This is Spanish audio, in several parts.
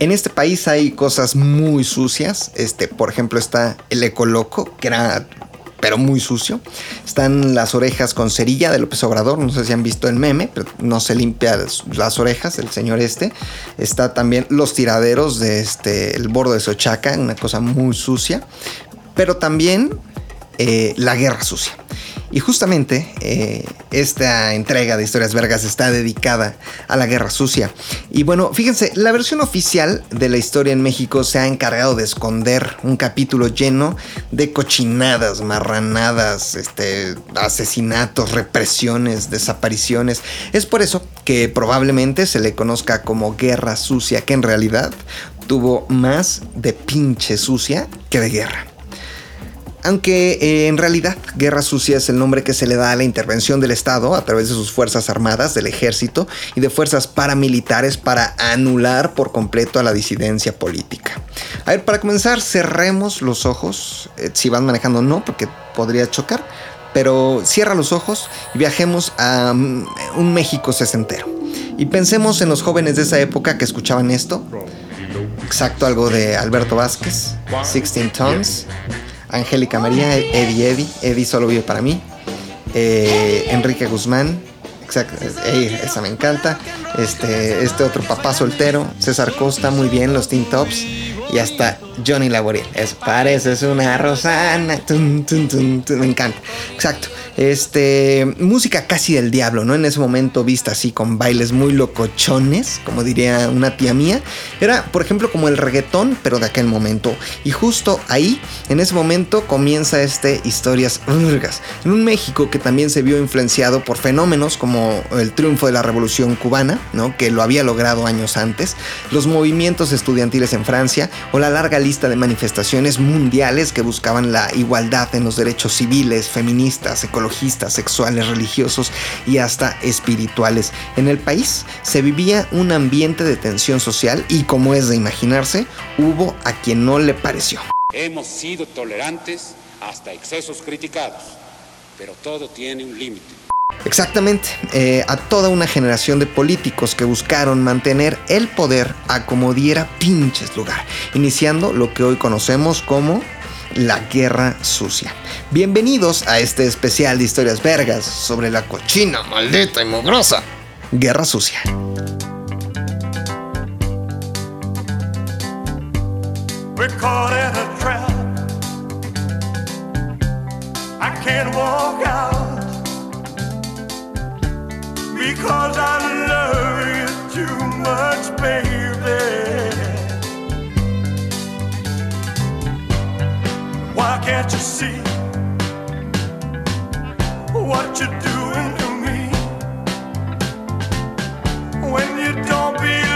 En este país hay cosas muy sucias. Este, por ejemplo, está el Ecoloco, que era pero muy sucio. Están las orejas con cerilla de López Obrador. No sé si han visto el meme, pero no se limpia las orejas el señor este. Está también los tiraderos de este, el bordo de Sochaca, una cosa muy sucia. Pero también eh, la guerra sucia. Y justamente eh, esta entrega de Historias Vergas está dedicada a la Guerra Sucia. Y bueno, fíjense, la versión oficial de la historia en México se ha encargado de esconder un capítulo lleno de cochinadas, marranadas, este, asesinatos, represiones, desapariciones. Es por eso que probablemente se le conozca como Guerra Sucia, que en realidad tuvo más de pinche sucia que de guerra. Aunque eh, en realidad Guerra Sucia es el nombre que se le da a la intervención del Estado a través de sus Fuerzas Armadas, del Ejército y de fuerzas paramilitares para anular por completo a la disidencia política. A ver, para comenzar, cerremos los ojos. Eh, si van manejando, no, porque podría chocar. Pero cierra los ojos y viajemos a mm, un México sesentero. Y pensemos en los jóvenes de esa época que escuchaban esto. Exacto, algo de Alberto Vázquez, 16 Tons. Angélica María, Eddie Eddie, Eddie solo vive para mí, eh, Enrique Guzmán, exacto, esa me encanta, este, este otro papá soltero, César Costa, muy bien, los Teen Tops, y hasta Johnny Laboriel, es parece es una rosana, me encanta, exacto. Este, música casi del diablo, ¿no? En ese momento vista así con bailes muy locochones, como diría una tía mía. Era, por ejemplo, como el reggaetón, pero de aquel momento. Y justo ahí, en ese momento, comienza este Historias Urgas. En un México que también se vio influenciado por fenómenos como el triunfo de la Revolución Cubana, ¿no? Que lo había logrado años antes, los movimientos estudiantiles en Francia o la larga lista de manifestaciones mundiales que buscaban la igualdad en los derechos civiles, feministas, ecológicos sexuales, religiosos y hasta espirituales. En el país se vivía un ambiente de tensión social y como es de imaginarse, hubo a quien no le pareció. Hemos sido tolerantes hasta excesos criticados, pero todo tiene un límite. Exactamente, eh, a toda una generación de políticos que buscaron mantener el poder a como diera pinches lugar, iniciando lo que hoy conocemos como la guerra sucia. Bienvenidos a este especial de historias vergas sobre la cochina, maldita y mugrosa guerra sucia. Because I love you too much, baby. Why can't you see what you're doing to me? When you don't believe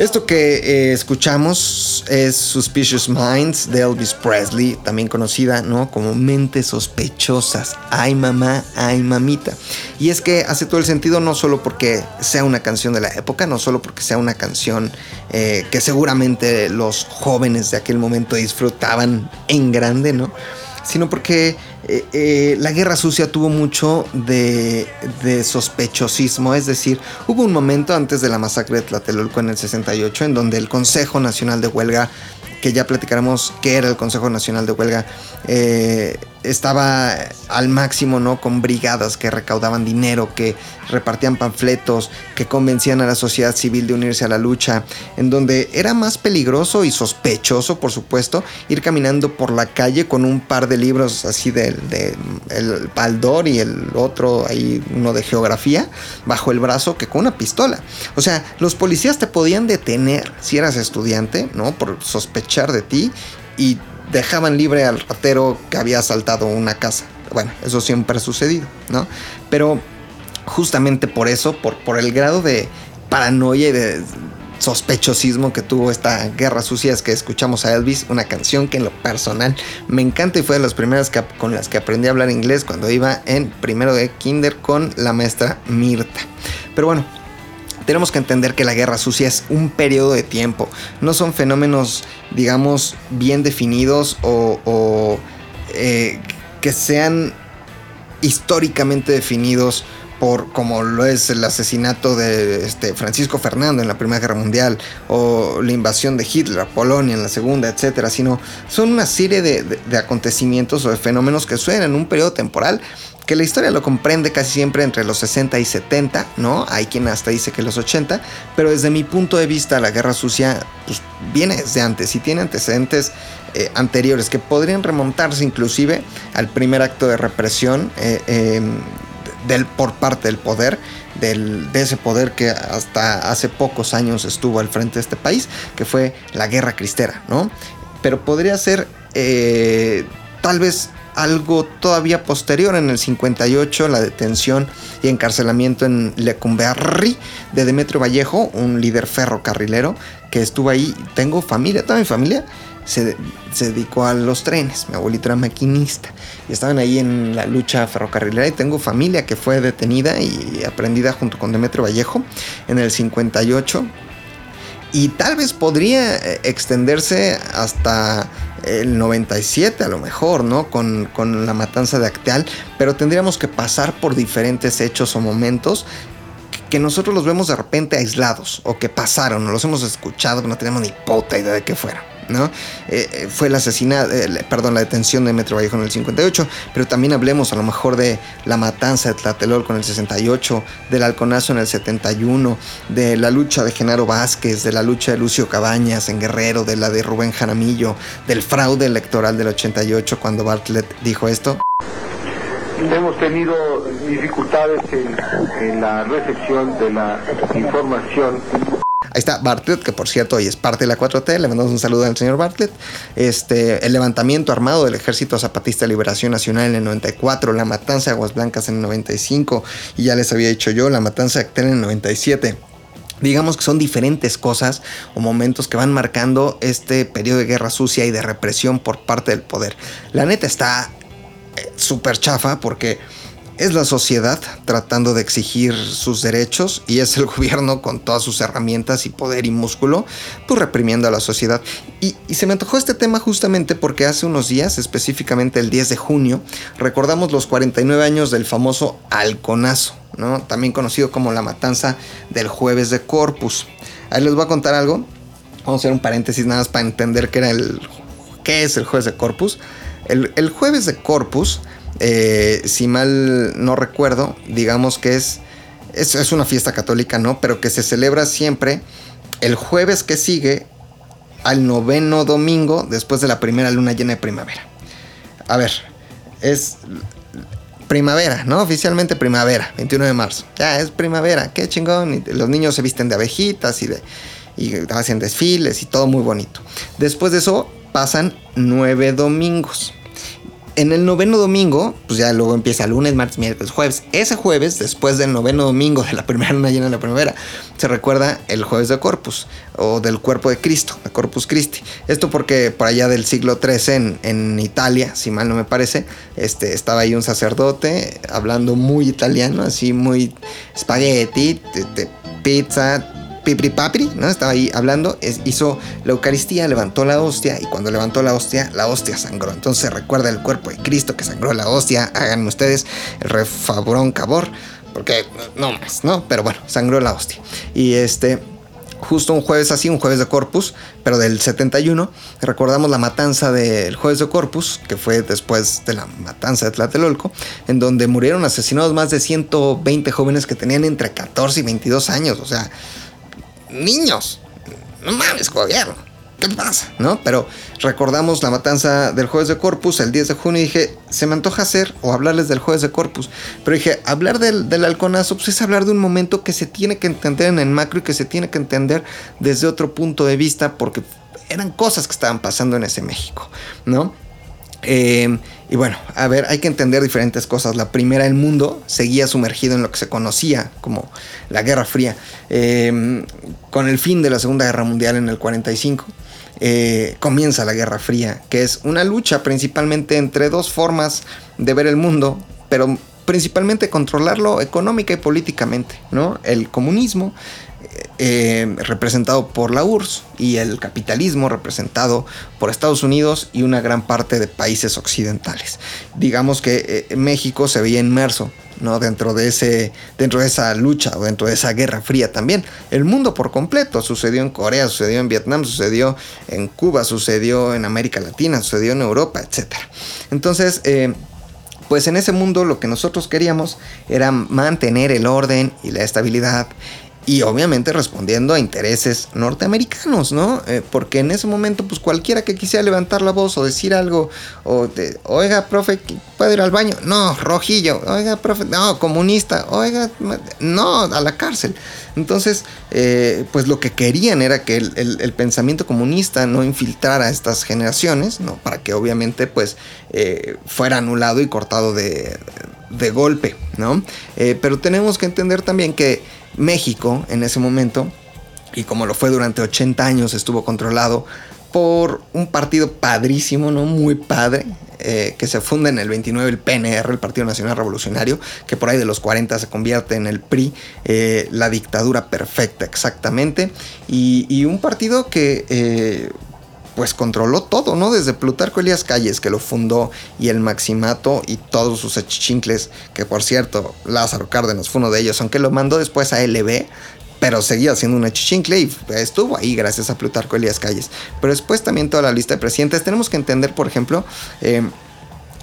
Esto que eh, escuchamos es Suspicious Minds de Elvis Presley, también conocida ¿no? como Mentes Sospechosas. Ay mamá, ay mamita. Y es que hace todo el sentido no solo porque sea una canción de la época, no solo porque sea una canción eh, que seguramente los jóvenes de aquel momento disfrutaban en grande, ¿no? Sino porque eh, eh, la guerra sucia tuvo mucho de, sospechosismo, es decir, hubo un momento antes de la masacre de Tlatelolco en el 68 en donde el Consejo Nacional de Huelga, que ya platicaremos qué era el Consejo Nacional de Huelga, eh, estaba al máximo, ¿no? Con brigadas que recaudaban dinero, que repartían panfletos, que convencían a la sociedad civil de unirse a la lucha, en donde era más peligroso y sospechoso, por supuesto, ir caminando por la calle con un par de libros así de, el Baldor y el otro ahí uno de geografía bajo el brazo que con una pistola. O sea, los policías te podían detener si eras estudiante, ¿no? Por sospechar de ti y dejaban libre al ratero que había asaltado una casa. Bueno, eso siempre ha sucedido, ¿no? Pero justamente por eso, por, por el grado de paranoia y de sospechosismo que tuvo esta guerra sucia es que escuchamos a Elvis, una canción que en lo personal me encanta y fue de las primeras con las que aprendí a hablar inglés cuando iba en primero de kinder con la maestra Mirta. Pero bueno, tenemos que entender que la guerra sucia es un periodo de tiempo, no son fenómenos, digamos, bien definidos o, eh, que sean históricamente definidos por como lo es el asesinato de este, Francisco Fernando en la Primera Guerra Mundial o la invasión de Hitler a Polonia en la Segunda, etcétera, sino son una serie de, acontecimientos o de fenómenos que suceden en un periodo temporal que la historia lo comprende casi siempre entre los 60 y 70, ¿no? Hay quien hasta dice que los 80, pero desde mi punto de vista la guerra sucia pues, viene desde antes y tiene antecedentes eh, anteriores que podrían remontarse inclusive al primer acto de represión eh, em, del, por parte del poder, del, de ese poder que hasta hace pocos años estuvo al frente de este país, que fue la guerra cristera, ¿no? Pero podría ser eh, tal vez algo todavía posterior, en el 58, la detención y encarcelamiento en Lecumberri de Demetrio Vallejo, un líder ferrocarrilero que estuvo ahí. Tengo familia, toda mi familia se, dedicó a los trenes. Mi abuelito era maquinista y estaban ahí en la lucha ferrocarrilera. Y tengo familia que fue detenida y aprendida junto con Demetrio Vallejo en el 58 y tal vez podría eh, extenderse hasta el 97 a lo mejor, ¿no? Con, con, la matanza de Acteal, pero tendríamos que pasar por diferentes hechos o momentos que nosotros los vemos de repente aislados o que pasaron, no los hemos escuchado, no tenemos ni puta idea de qué fuera. Eh, eh, fue el asesinato, eh, perdón, la detención de Metro Vallejo en el 58, pero también hablemos a lo mejor de la matanza de Tlatelolco en el 68, del halconazo en el 71, de la lucha de Genaro Vázquez, de la lucha de Lucio Cabañas en Guerrero, de la de Rubén Jaramillo, del fraude electoral del 88 cuando Bartlett dijo esto. Hemos tenido dificultades en la recepción de la información Ahí está Bartlett, que por cierto hoy es parte de la 4T. Le mandamos un saludo al señor Bartlett. Este, el levantamiento armado del Ejército Zapatista de Liberación Nacional en el 94, la matanza de Aguas Blancas en el 95, y ya les había dicho yo, la matanza de Actel en el 97. Digamos que son diferentes cosas o momentos que van marcando este periodo de guerra sucia y de represión por parte del poder. La neta está eh, súper chafa porque es la sociedad tratando de exigir sus derechos y es el gobierno con todas sus herramientas y poder y músculo, pues reprimiendo a la sociedad. Y, se me antojó este tema justamente porque hace unos días, específicamente el 10 de junio, recordamos los 49 años del famoso halconazo, ¿no? también conocido como la matanza del jueves de Corpus. Ahí les voy a contar algo. Vamos a hacer un paréntesis nada más para entender qué, era el, qué es el jueves de Corpus. El, el jueves de Corpus eh, si mal no recuerdo, digamos que es, es, una fiesta católica, ¿no? Pero que se celebra siempre el jueves que sigue al noveno domingo después de la primera luna llena de primavera. A ver, es primavera, ¿no? Oficialmente primavera, 21 de marzo. Ya es primavera, qué chingón. los niños se visten de abejitas y, de, y hacen desfiles y todo muy bonito. Después de eso pasan nueve domingos en el noveno domingo, pues ya luego empieza lunes, martes, miércoles, jueves. Ese jueves, después del noveno domingo de la primera luna llena de la primavera, se recuerda el jueves de Corpus o del cuerpo de Cristo, de Corpus Christi. Esto porque por allá del siglo XIII en, Italia, si mal no me parece, este, estaba ahí un sacerdote hablando muy italiano, así muy espagueti, pizza, Pipri Papri, ¿no? Estaba ahí hablando, hizo la Eucaristía, levantó la hostia y cuando levantó la hostia, la hostia sangró. Entonces recuerda el cuerpo de Cristo que sangró la hostia, hagan ustedes el refabrón cabor, porque no más, ¿no? Pero bueno, sangró la hostia. Y este, justo un jueves así, un jueves de Corpus, pero del 71, recordamos la matanza del jueves de Corpus, que fue después de la matanza de Tlatelolco, en donde murieron asesinados más de 120 jóvenes que tenían entre 14 y 22 años, o sea, niños. No mames, gobierno. ¿Qué pasa? ¿No? Pero recordamos la matanza del jueves de Corpus el 10 de junio y dije, se me antoja hacer o hablarles del jueves de Corpus. Pero dije, hablar del, del halconazo pues es hablar de un momento que se tiene que entender en el macro y que se tiene que entender desde otro punto de vista porque eran cosas que estaban pasando en ese México, ¿no? Eh, y bueno, a ver, hay que entender diferentes cosas. La primera, el mundo seguía sumergido en lo que se conocía como la Guerra Fría. Eh, con el fin de la Segunda Guerra Mundial en el 45, eh, comienza la Guerra Fría, que es una lucha principalmente entre dos formas de ver el mundo, pero principalmente controlarlo económica y políticamente, ¿no? El comunismo eh, representado por la URSS y el capitalismo representado por Estados Unidos y una gran parte de países occidentales. Digamos que eh, México se veía inmerso ¿no? dentro, de ese, dentro de esa lucha o dentro de esa guerra fría también. El mundo por completo sucedió en Corea, sucedió en Vietnam, sucedió en Cuba, sucedió en América Latina, sucedió en Europa, etc. Entonces, eh, pues en ese mundo lo que nosotros queríamos era mantener el orden y la estabilidad y obviamente respondiendo a intereses norteamericanos, ¿no? Eh, porque en ese momento, pues cualquiera que quisiera levantar la voz o decir algo, o oiga, profe, ¿puede ir al baño? No, rojillo, oiga, profe, no, comunista, oiga, no, a la cárcel. Entonces, eh, pues lo que querían era que el, pensamiento comunista no infiltrara a estas generaciones, ¿no? Para que obviamente, pues, eh, fuera anulado y cortado de, de golpe, ¿no? pero tenemos que entender también que México en ese momento, y como lo fue durante 80 años, estuvo controlado por un partido padrísimo, ¿no? Muy padre, eh, que se funda en el 29, el PNR, el Partido Nacional Revolucionario, que por ahí de los 40 se convierte en el PRI, eh, la dictadura perfecta, exactamente, y, un partido que... Eh, pues controló todo, ¿no? Desde Plutarco Elías Calles, que lo fundó, y el Maximato y todos sus achichincles, que por cierto, Lázaro Cárdenas fue uno de ellos, aunque lo mandó después a LB, pero seguía siendo un achichincle y estuvo ahí gracias a Plutarco Elías Calles. Pero después también toda la lista de presidentes. Tenemos que entender, por ejemplo, eh,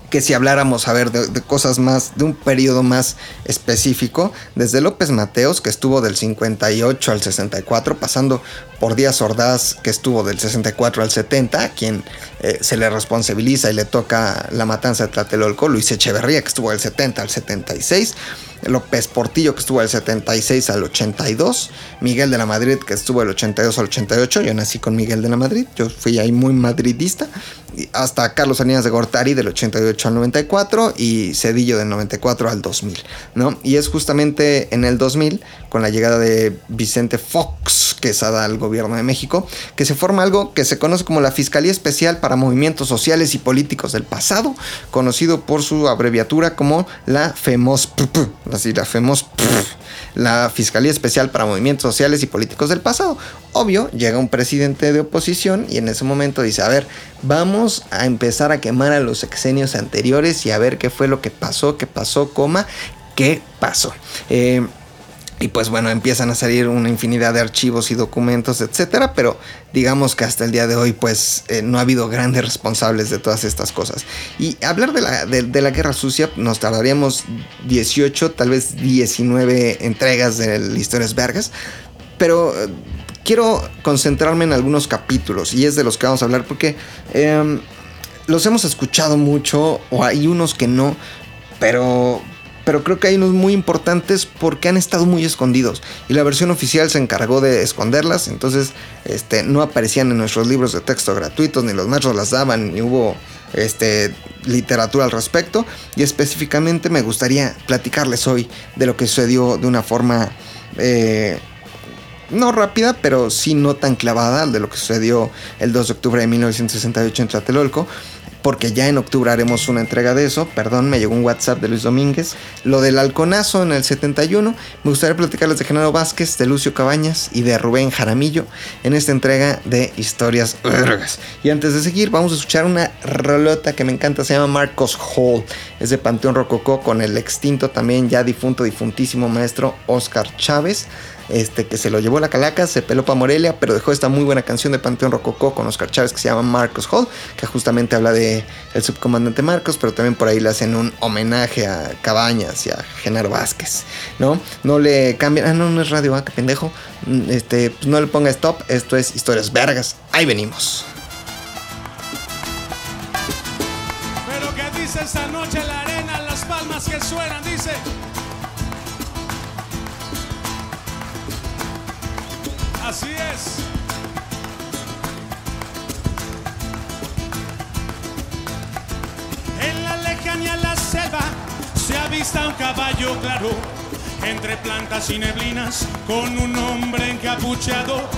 que si habláramos, a ver, de, cosas más, de un periodo más específico, desde López Mateos, que estuvo del 58 al 64, pasando por Díaz Ordaz, que estuvo del 64 al 70, a quien eh, se le responsabiliza y le toca la matanza de Tlatelolco, Luis Echeverría, que estuvo del 70 al 76, López Portillo, que estuvo del 76 al 82, Miguel de la Madrid, que estuvo del 82 al 88, yo nací con Miguel de la Madrid, yo fui ahí muy madridista, hasta Carlos Salinas de Gortari del 88 al 94 y Cedillo del 94 al 2000, ¿no? Y es justamente en el 2000, con la llegada de Vicente Fox, que es al gobierno de México, que se forma algo que se conoce como la Fiscalía Especial para Movimientos Sociales y Políticos del Pasado, conocido por su abreviatura como la FEMOS, así la FEMOS, la Fiscalía Especial para Movimientos Sociales y Políticos del Pasado. Obvio, llega un presidente de oposición y en ese momento dice, a ver, vamos a empezar a quemar a los sexenios anteriores y a ver qué fue lo que pasó, qué pasó, coma, qué pasó. Eh, y pues bueno, empiezan a salir una infinidad de archivos y documentos, etcétera, pero digamos que hasta el día de hoy pues eh, no ha habido grandes responsables de todas estas cosas. Y hablar de la, de, la guerra sucia nos tardaríamos 18, tal vez 19 entregas de la Historias Vergas, pero eh, quiero concentrarme en algunos capítulos y es de los que vamos a hablar porque em, los hemos escuchado mucho o hay unos que no, pero pero creo que hay unos muy importantes porque han estado muy escondidos. Y la versión oficial se encargó de esconderlas, entonces este, no aparecían en nuestros libros de texto gratuitos, ni los maestros las daban, ni hubo este, literatura al respecto. Y específicamente me gustaría platicarles hoy de lo que sucedió de una forma... Eh, no rápida, pero sí no tan clavada de lo que sucedió el 2 de octubre de 1968 en Tlatelolco porque ya en octubre haremos una entrega de eso. Perdón, me llegó un WhatsApp de Luis Domínguez. Lo del halconazo en el 71. Me gustaría platicarles de Genaro Vázquez, de Lucio Cabañas y de Rubén Jaramillo en esta entrega de Historias Vergas. Y antes de seguir, vamos a escuchar una rolota que me encanta. Se llama Marcos Hall. Es de Panteón Rococó con el extinto también ya difunto, difuntísimo maestro Oscar Chávez este, que se lo llevó la calaca, se peló para Morelia, pero dejó esta muy buena canción de Panteón Rococó con Oscar Chávez que se llama Marcos Hall, que justamente habla de el subcomandante Marcos, pero también por ahí le hacen un homenaje a Cabañas y a Genaro Vázquez, ¿no? No le cambian, ah, no, no es radio, ah, qué pendejo, mm, este, pues no le ponga stop, esto es historias vergas, ahí venimos. Pero que dice esa la Así es. en la selva, se avista un caballo claro. Entre plantas y neblinas, con un hombre encapuchado,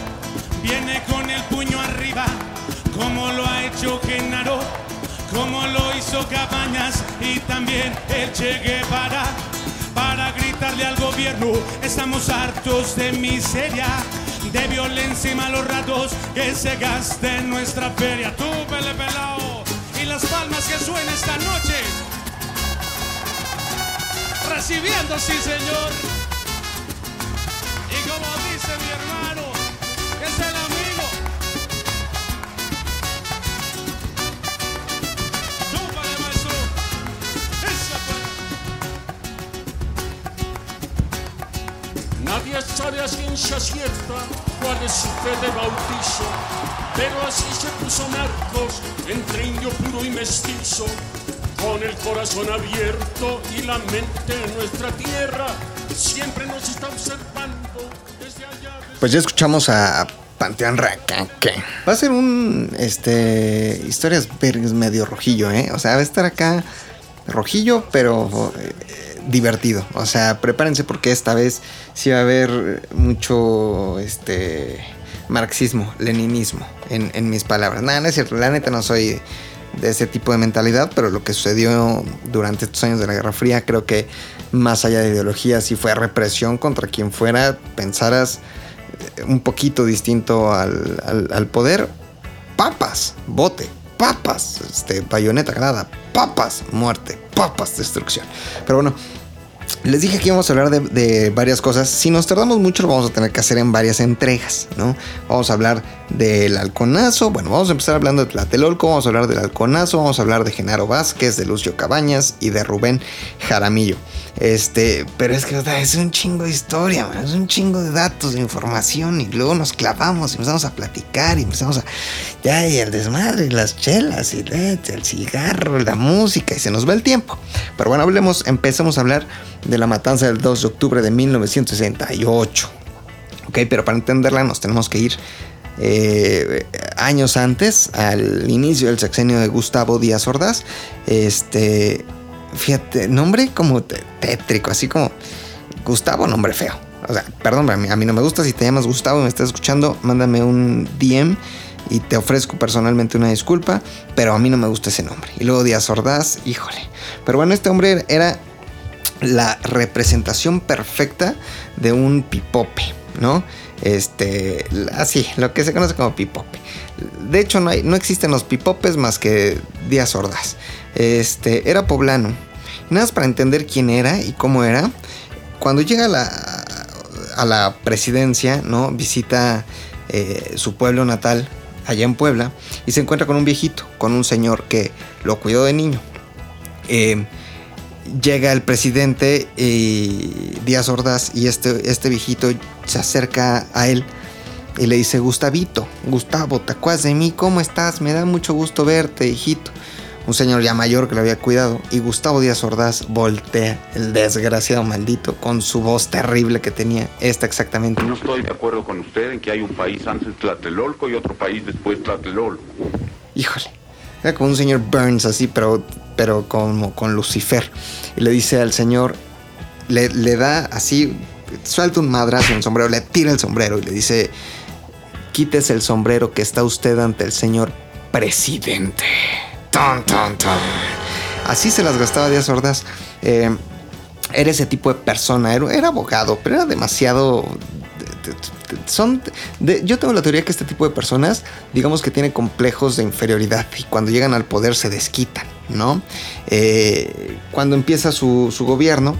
viene con el puño arriba, como lo ha hecho Genaro, como lo hizo Cabañas y también el Che Guevara. Para gritarle al gobierno, estamos hartos de miseria de violencia y malos ratos que se gaste en nuestra feria. Tú, pele pelao, y las palmas que suenen esta noche. Recibiendo, sí, señor. Y como dice mi hermano, sabe a ciencia cierta cuál es su fe de bautizo, pero así se puso Marcos entre indio puro y mestizo, con el corazón abierto y la mente en nuestra tierra, siempre nos está observando desde allá. desde- Pues ya escuchamos a Panteón Racaque. Va a ser un este historias vergas medio rojillo, ¿eh? O sea, va a estar acá rojillo, pero eh, divertido. O sea, prepárense porque esta vez sí va a haber mucho este marxismo, leninismo en, en mis palabras. Nada, no es cierto. La neta no soy de ese tipo de mentalidad, pero lo que sucedió durante estos años de la Guerra Fría, creo que más allá de ideología, sí fue represión contra quien fuera, pensaras eh, un poquito distinto al, al- al poder. Papas, bote, papas, este, bayoneta ganada, papas, muerte, papas, destrucción. Pero bueno, les dije que íbamos a hablar de, varias cosas. Si nos tardamos mucho, lo vamos a tener que hacer en varias entregas, ¿no? Vamos a hablar del halconazo. Bueno, vamos a empezar hablando de Tlatelolco. Vamos a hablar del halconazo. Vamos a hablar de Genaro Vázquez, de Lucio Cabañas y de Rubén Jaramillo. Este, pero es que o es un chingo de historia, es un chingo de datos, de información. Y luego nos clavamos y empezamos a platicar y empezamos a. Ya, y el desmadre, y las chelas, y el cigarro, la música, y se nos va el tiempo. Pero bueno, hablemos, empecemos a hablar de la matanza del 2 de octubre de 1968. Ok, pero para entenderla nos tenemos que ir eh, años antes, al inicio del sexenio de Gustavo Díaz Ordaz. Este, fíjate, nombre como tétrico, así como Gustavo, nombre feo. O sea, perdón, a mí no me gusta. Si te llamas Gustavo y me estás escuchando, mándame un DM y te ofrezco personalmente una disculpa, pero a mí no me gusta ese nombre. Y luego Díaz Ordaz, híjole. Pero bueno, este hombre era la representación perfecta de un pipope, ¿no? Este, así, lo que se conoce como pipope. De hecho, no, hay, no existen los pipopes más que Díaz Ordaz. Este, era poblano. Nada más para entender quién era y cómo era, cuando llega a la, a la presidencia, ¿no? Visita eh, su pueblo natal, allá en Puebla, y se encuentra con un viejito, con un señor que lo cuidó de niño. Eh, llega el presidente y Díaz Ordaz y este, este viejito se acerca a él y le dice, Gustavito, Gustavo, ¿te acuerdas de mí? ¿Cómo estás? Me da mucho gusto verte, hijito. Un señor ya mayor que lo había cuidado y Gustavo Díaz Ordaz voltea, el desgraciado maldito, con su voz terrible que tenía, esta exactamente. No estoy de acuerdo con usted en que hay un país antes Tlatelolco y otro país después Tlatelolco. Híjole. Era como un señor Burns así, pero, pero como con Lucifer. Y le dice al señor, le, le da así, suelta un madrazo en el sombrero, le tira el sombrero y le dice, quítese el sombrero que está usted ante el señor presidente. Ton, ton, ton. Así se las gastaba Díaz Ordaz. Eh, era ese tipo de persona, era, era abogado, pero era demasiado... Son yo tengo la teoría que este tipo de personas, digamos que tiene complejos de inferioridad y cuando llegan al poder se desquitan, ¿no? Eh, cuando empieza su, su gobierno,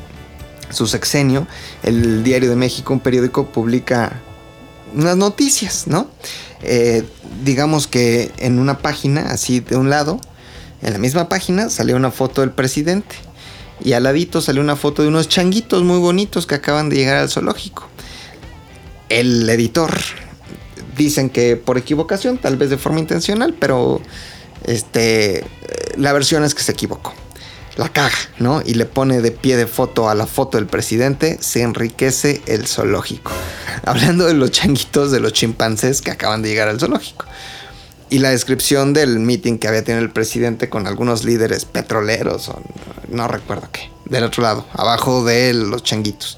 su sexenio, el Diario de México, un periódico, publica unas noticias, ¿no? Eh, digamos que en una página, así de un lado, en la misma página salió una foto del presidente. Y al ladito salió una foto de unos changuitos muy bonitos que acaban de llegar al zoológico. El editor dicen que por equivocación, tal vez de forma intencional, pero este la versión es que se equivocó. La caga, ¿no? Y le pone de pie de foto a la foto del presidente, se enriquece el zoológico. Hablando de los changuitos de los chimpancés que acaban de llegar al zoológico. y la descripción del meeting que había tenido el presidente con algunos líderes petroleros o no recuerdo qué, del otro lado, abajo de los changuitos.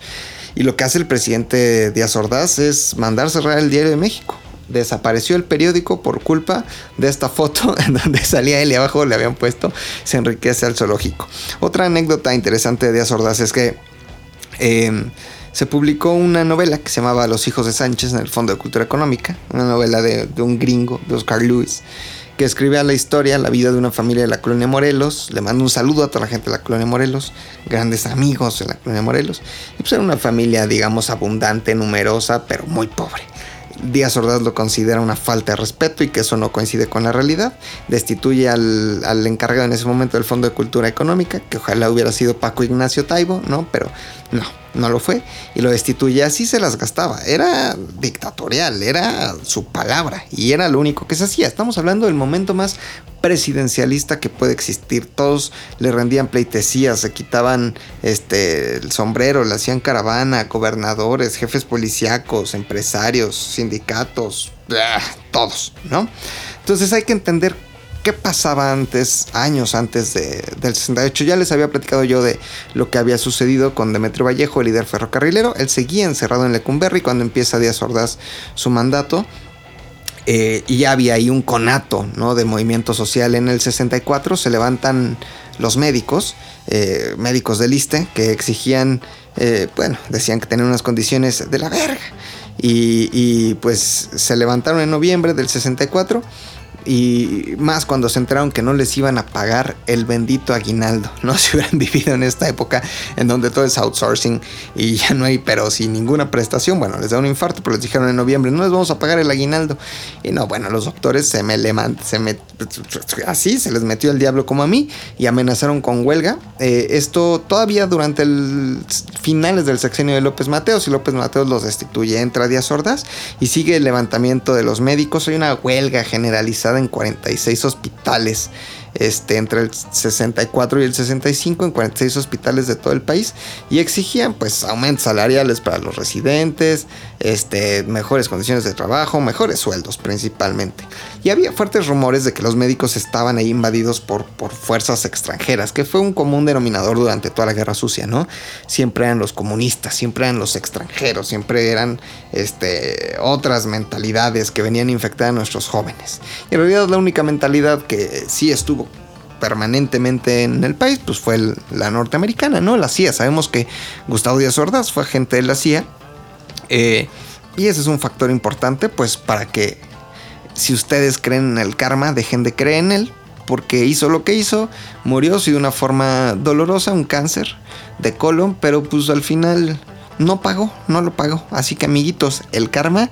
Y lo que hace el presidente Díaz Ordaz es mandar cerrar el Diario de México. Desapareció el periódico por culpa de esta foto en donde salía él y abajo le habían puesto se enriquece al zoológico. Otra anécdota interesante de Díaz Ordaz es que eh, se publicó una novela que se llamaba Los hijos de Sánchez en el Fondo de Cultura Económica, una novela de, un gringo, de Oscar Lewis, que escribía la historia, la vida de una familia de la colonia Morelos. Le mando un saludo a toda la gente de la colonia Morelos, grandes amigos de la colonia Morelos. Y pues era una familia, digamos, abundante, numerosa, pero muy pobre. Díaz Ordaz lo considera una falta de respeto y que eso no coincide con la realidad. Destituye al, al, encargado en ese momento del Fondo de Cultura Económica, que ojalá hubiera sido Paco Ignacio Taibo, ¿no? Pero no, no lo fue y lo destituye. Así se las gastaba. Era dictatorial, era su palabra y era lo único que se hacía. Estamos hablando del momento más presidencialista que puede existir. Todos le rendían pleitesías, se quitaban este, el sombrero, le hacían caravana, gobernadores, jefes policíacos, empresarios, sindicatos, todos, ¿no? Entonces hay que entender qué pasaba antes, años antes de, del 68. Ya les había platicado yo de lo que había sucedido con Demetrio Vallejo, el líder ferrocarrilero. Él seguía encerrado en Lecumberri cuando empieza Díaz Ordaz su mandato. Eh, y ya había ahí un conato ¿no? de movimiento social. En el 64 se levantan los médicos, eh, médicos del ISTE, que exigían, eh, bueno, decían que tenían unas condiciones de la verga. Y, y pues se levantaron en noviembre del 64 y más cuando se enteraron que no les iban a pagar el bendito aguinaldo. No se hubieran vivido en esta época en donde todo es outsourcing y ya no hay, pero sin ninguna prestación. Bueno, les da un infarto, pero les dijeron en noviembre, no les vamos a pagar el aguinaldo. Y no, bueno, los doctores se me se me, así se les metió el diablo como a mí y amenazaron con huelga. Eh, esto todavía durante el finales del sexenio de López Mateos y López Mateos los destituye, entra Díaz Sordas y sigue el levantamiento de los médicos. Hay una huelga generalizada en 46 hospitales este, entre el 64 y el 65 en 46 hospitales de todo el país y exigían pues aumentos salariales para los residentes, este, mejores condiciones de trabajo, mejores sueldos principalmente. Y había fuertes rumores de que los médicos estaban ahí invadidos por, por fuerzas extranjeras, que fue un común denominador durante toda la Guerra Sucia, ¿no? Siempre eran los comunistas, siempre eran los extranjeros, siempre eran este, otras mentalidades que venían a infectar a nuestros jóvenes. Y en realidad la única mentalidad que sí estuvo permanentemente en el país, pues fue la norteamericana, ¿no? La CIA. Sabemos que Gustavo Díaz Ordaz fue agente de la CIA. Eh, y ese es un factor importante, pues para que si ustedes creen en el karma, dejen de creer en él, porque hizo lo que hizo, murió sí, de una forma dolorosa, un cáncer de colon, pero pues al final no pagó, no lo pagó. Así que amiguitos, el karma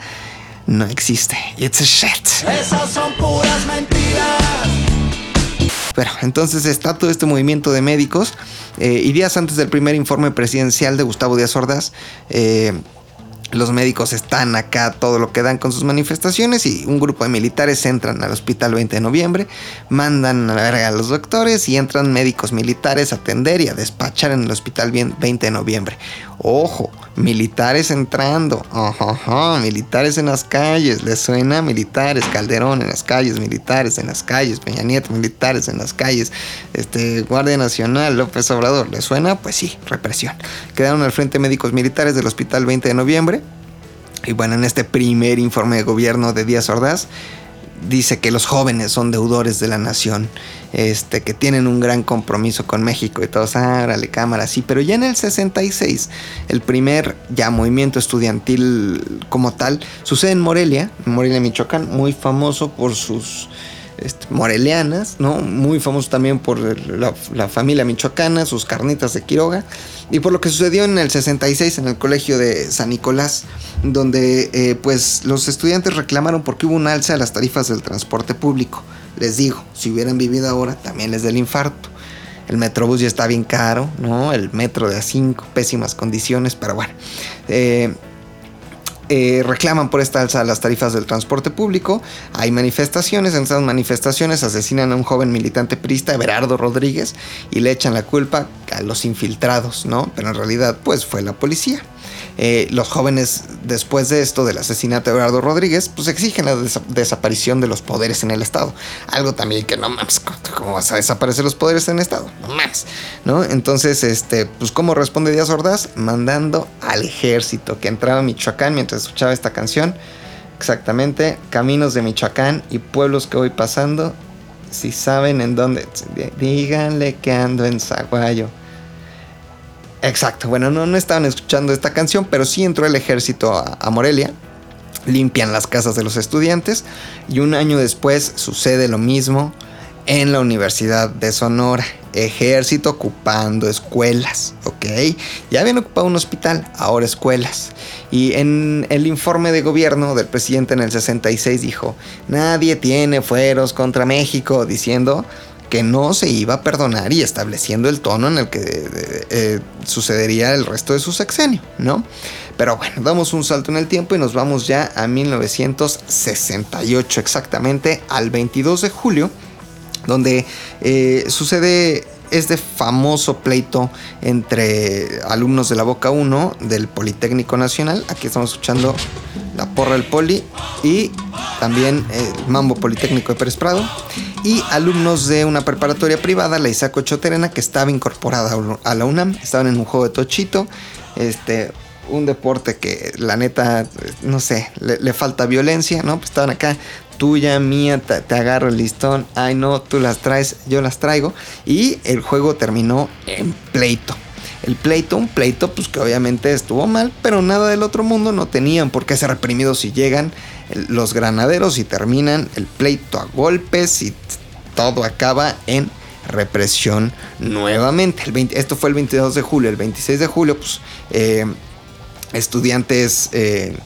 no existe. It's a shit. Esas son puras mentiras. Bueno, entonces está todo este movimiento de médicos eh, y días antes del primer informe presidencial de Gustavo Díaz Ordaz, eh, los médicos están acá todo lo que dan con sus manifestaciones y un grupo de militares entran al hospital 20 de noviembre, mandan a la verga a los doctores y entran médicos militares a atender y a despachar en el hospital 20 de noviembre. Ojo, militares entrando, ajá, militares en las calles, les suena militares, Calderón en las calles, militares en las calles, Peña Nieto, militares en las calles, este, Guardia Nacional, López Obrador, ¿les suena? Pues sí, represión. Quedaron al frente médicos militares del hospital 20 de noviembre. Y bueno, en este primer informe de gobierno de Díaz Ordaz, dice que los jóvenes son deudores de la nación, este, que tienen un gran compromiso con México y todos, ah, órale, cámara, sí, pero ya en el 66, el primer ya movimiento estudiantil como tal, sucede en Morelia, en Morelia, Michoacán, muy famoso por sus morelianas, ¿no? Muy famoso también por la, familia michoacana, sus carnitas de Quiroga, y por lo que sucedió en el 66 en el colegio de San Nicolás, donde eh, pues los estudiantes reclamaron porque hubo un alza de las tarifas del transporte público. Les digo, si hubieran vivido ahora, también les da el infarto. El metrobús ya está bien caro, ¿no? El metro de a 5, pésimas condiciones, pero bueno. Eh, eh, reclaman por esta alza las tarifas del transporte público. Hay manifestaciones, en esas manifestaciones asesinan a un joven militante prista, Everardo Rodríguez, y le echan la culpa a los infiltrados, ¿no? Pero en realidad, pues fue la policía. Eh, los jóvenes, después de esto, del asesinato de Eduardo Rodríguez, pues exigen la desa- desaparición de los poderes en el Estado. Algo también que no mames, ¿cómo vas a desaparecer los poderes en el Estado? No mames, ¿no? Entonces, este, pues, ¿cómo responde Díaz Ordaz? Mandando al ejército que entraba a Michoacán mientras escuchaba esta canción. Exactamente, caminos de Michoacán y pueblos que voy pasando. Si saben en dónde, díganle que ando en Zaguayo. Exacto, bueno, no, no estaban escuchando esta canción, pero sí entró el ejército a, a Morelia. Limpian las casas de los estudiantes y un año después sucede lo mismo en la Universidad de Sonora. Ejército ocupando escuelas, ¿ok? Ya habían ocupado un hospital, ahora escuelas. Y en el informe de gobierno del presidente en el 66 dijo, nadie tiene fueros contra México, diciendo que no se iba a perdonar y estableciendo el tono en el que eh, eh, sucedería el resto de su sexenio, ¿no? Pero bueno, damos un salto en el tiempo y nos vamos ya a 1968, exactamente al 22 de julio, donde eh, sucede este famoso pleito entre alumnos de la Boca 1 del Politécnico Nacional. Aquí estamos escuchando la porra del Poli y también el Mambo Politécnico de Pérez Prado. Y alumnos de una preparatoria privada, la Isaac Choterena, que estaba incorporada a la UNAM. Estaban en un juego de tochito. Este, un deporte que la neta, no sé, le, le falta violencia, ¿no? Pues estaban acá, tuya, mía, te, te, agarro el listón, ay no, tú las traes, yo las traigo. Y el juego terminó en pleito. El pleito, un pleito, pues que obviamente estuvo mal, pero nada del otro mundo no tenían por qué ser reprimidos si llegan los granaderos y terminan el pleito a golpes y todo acaba en represión nuevamente. El 20, esto fue el 22 de julio, el 26 de julio, pues eh, estudiantes eh,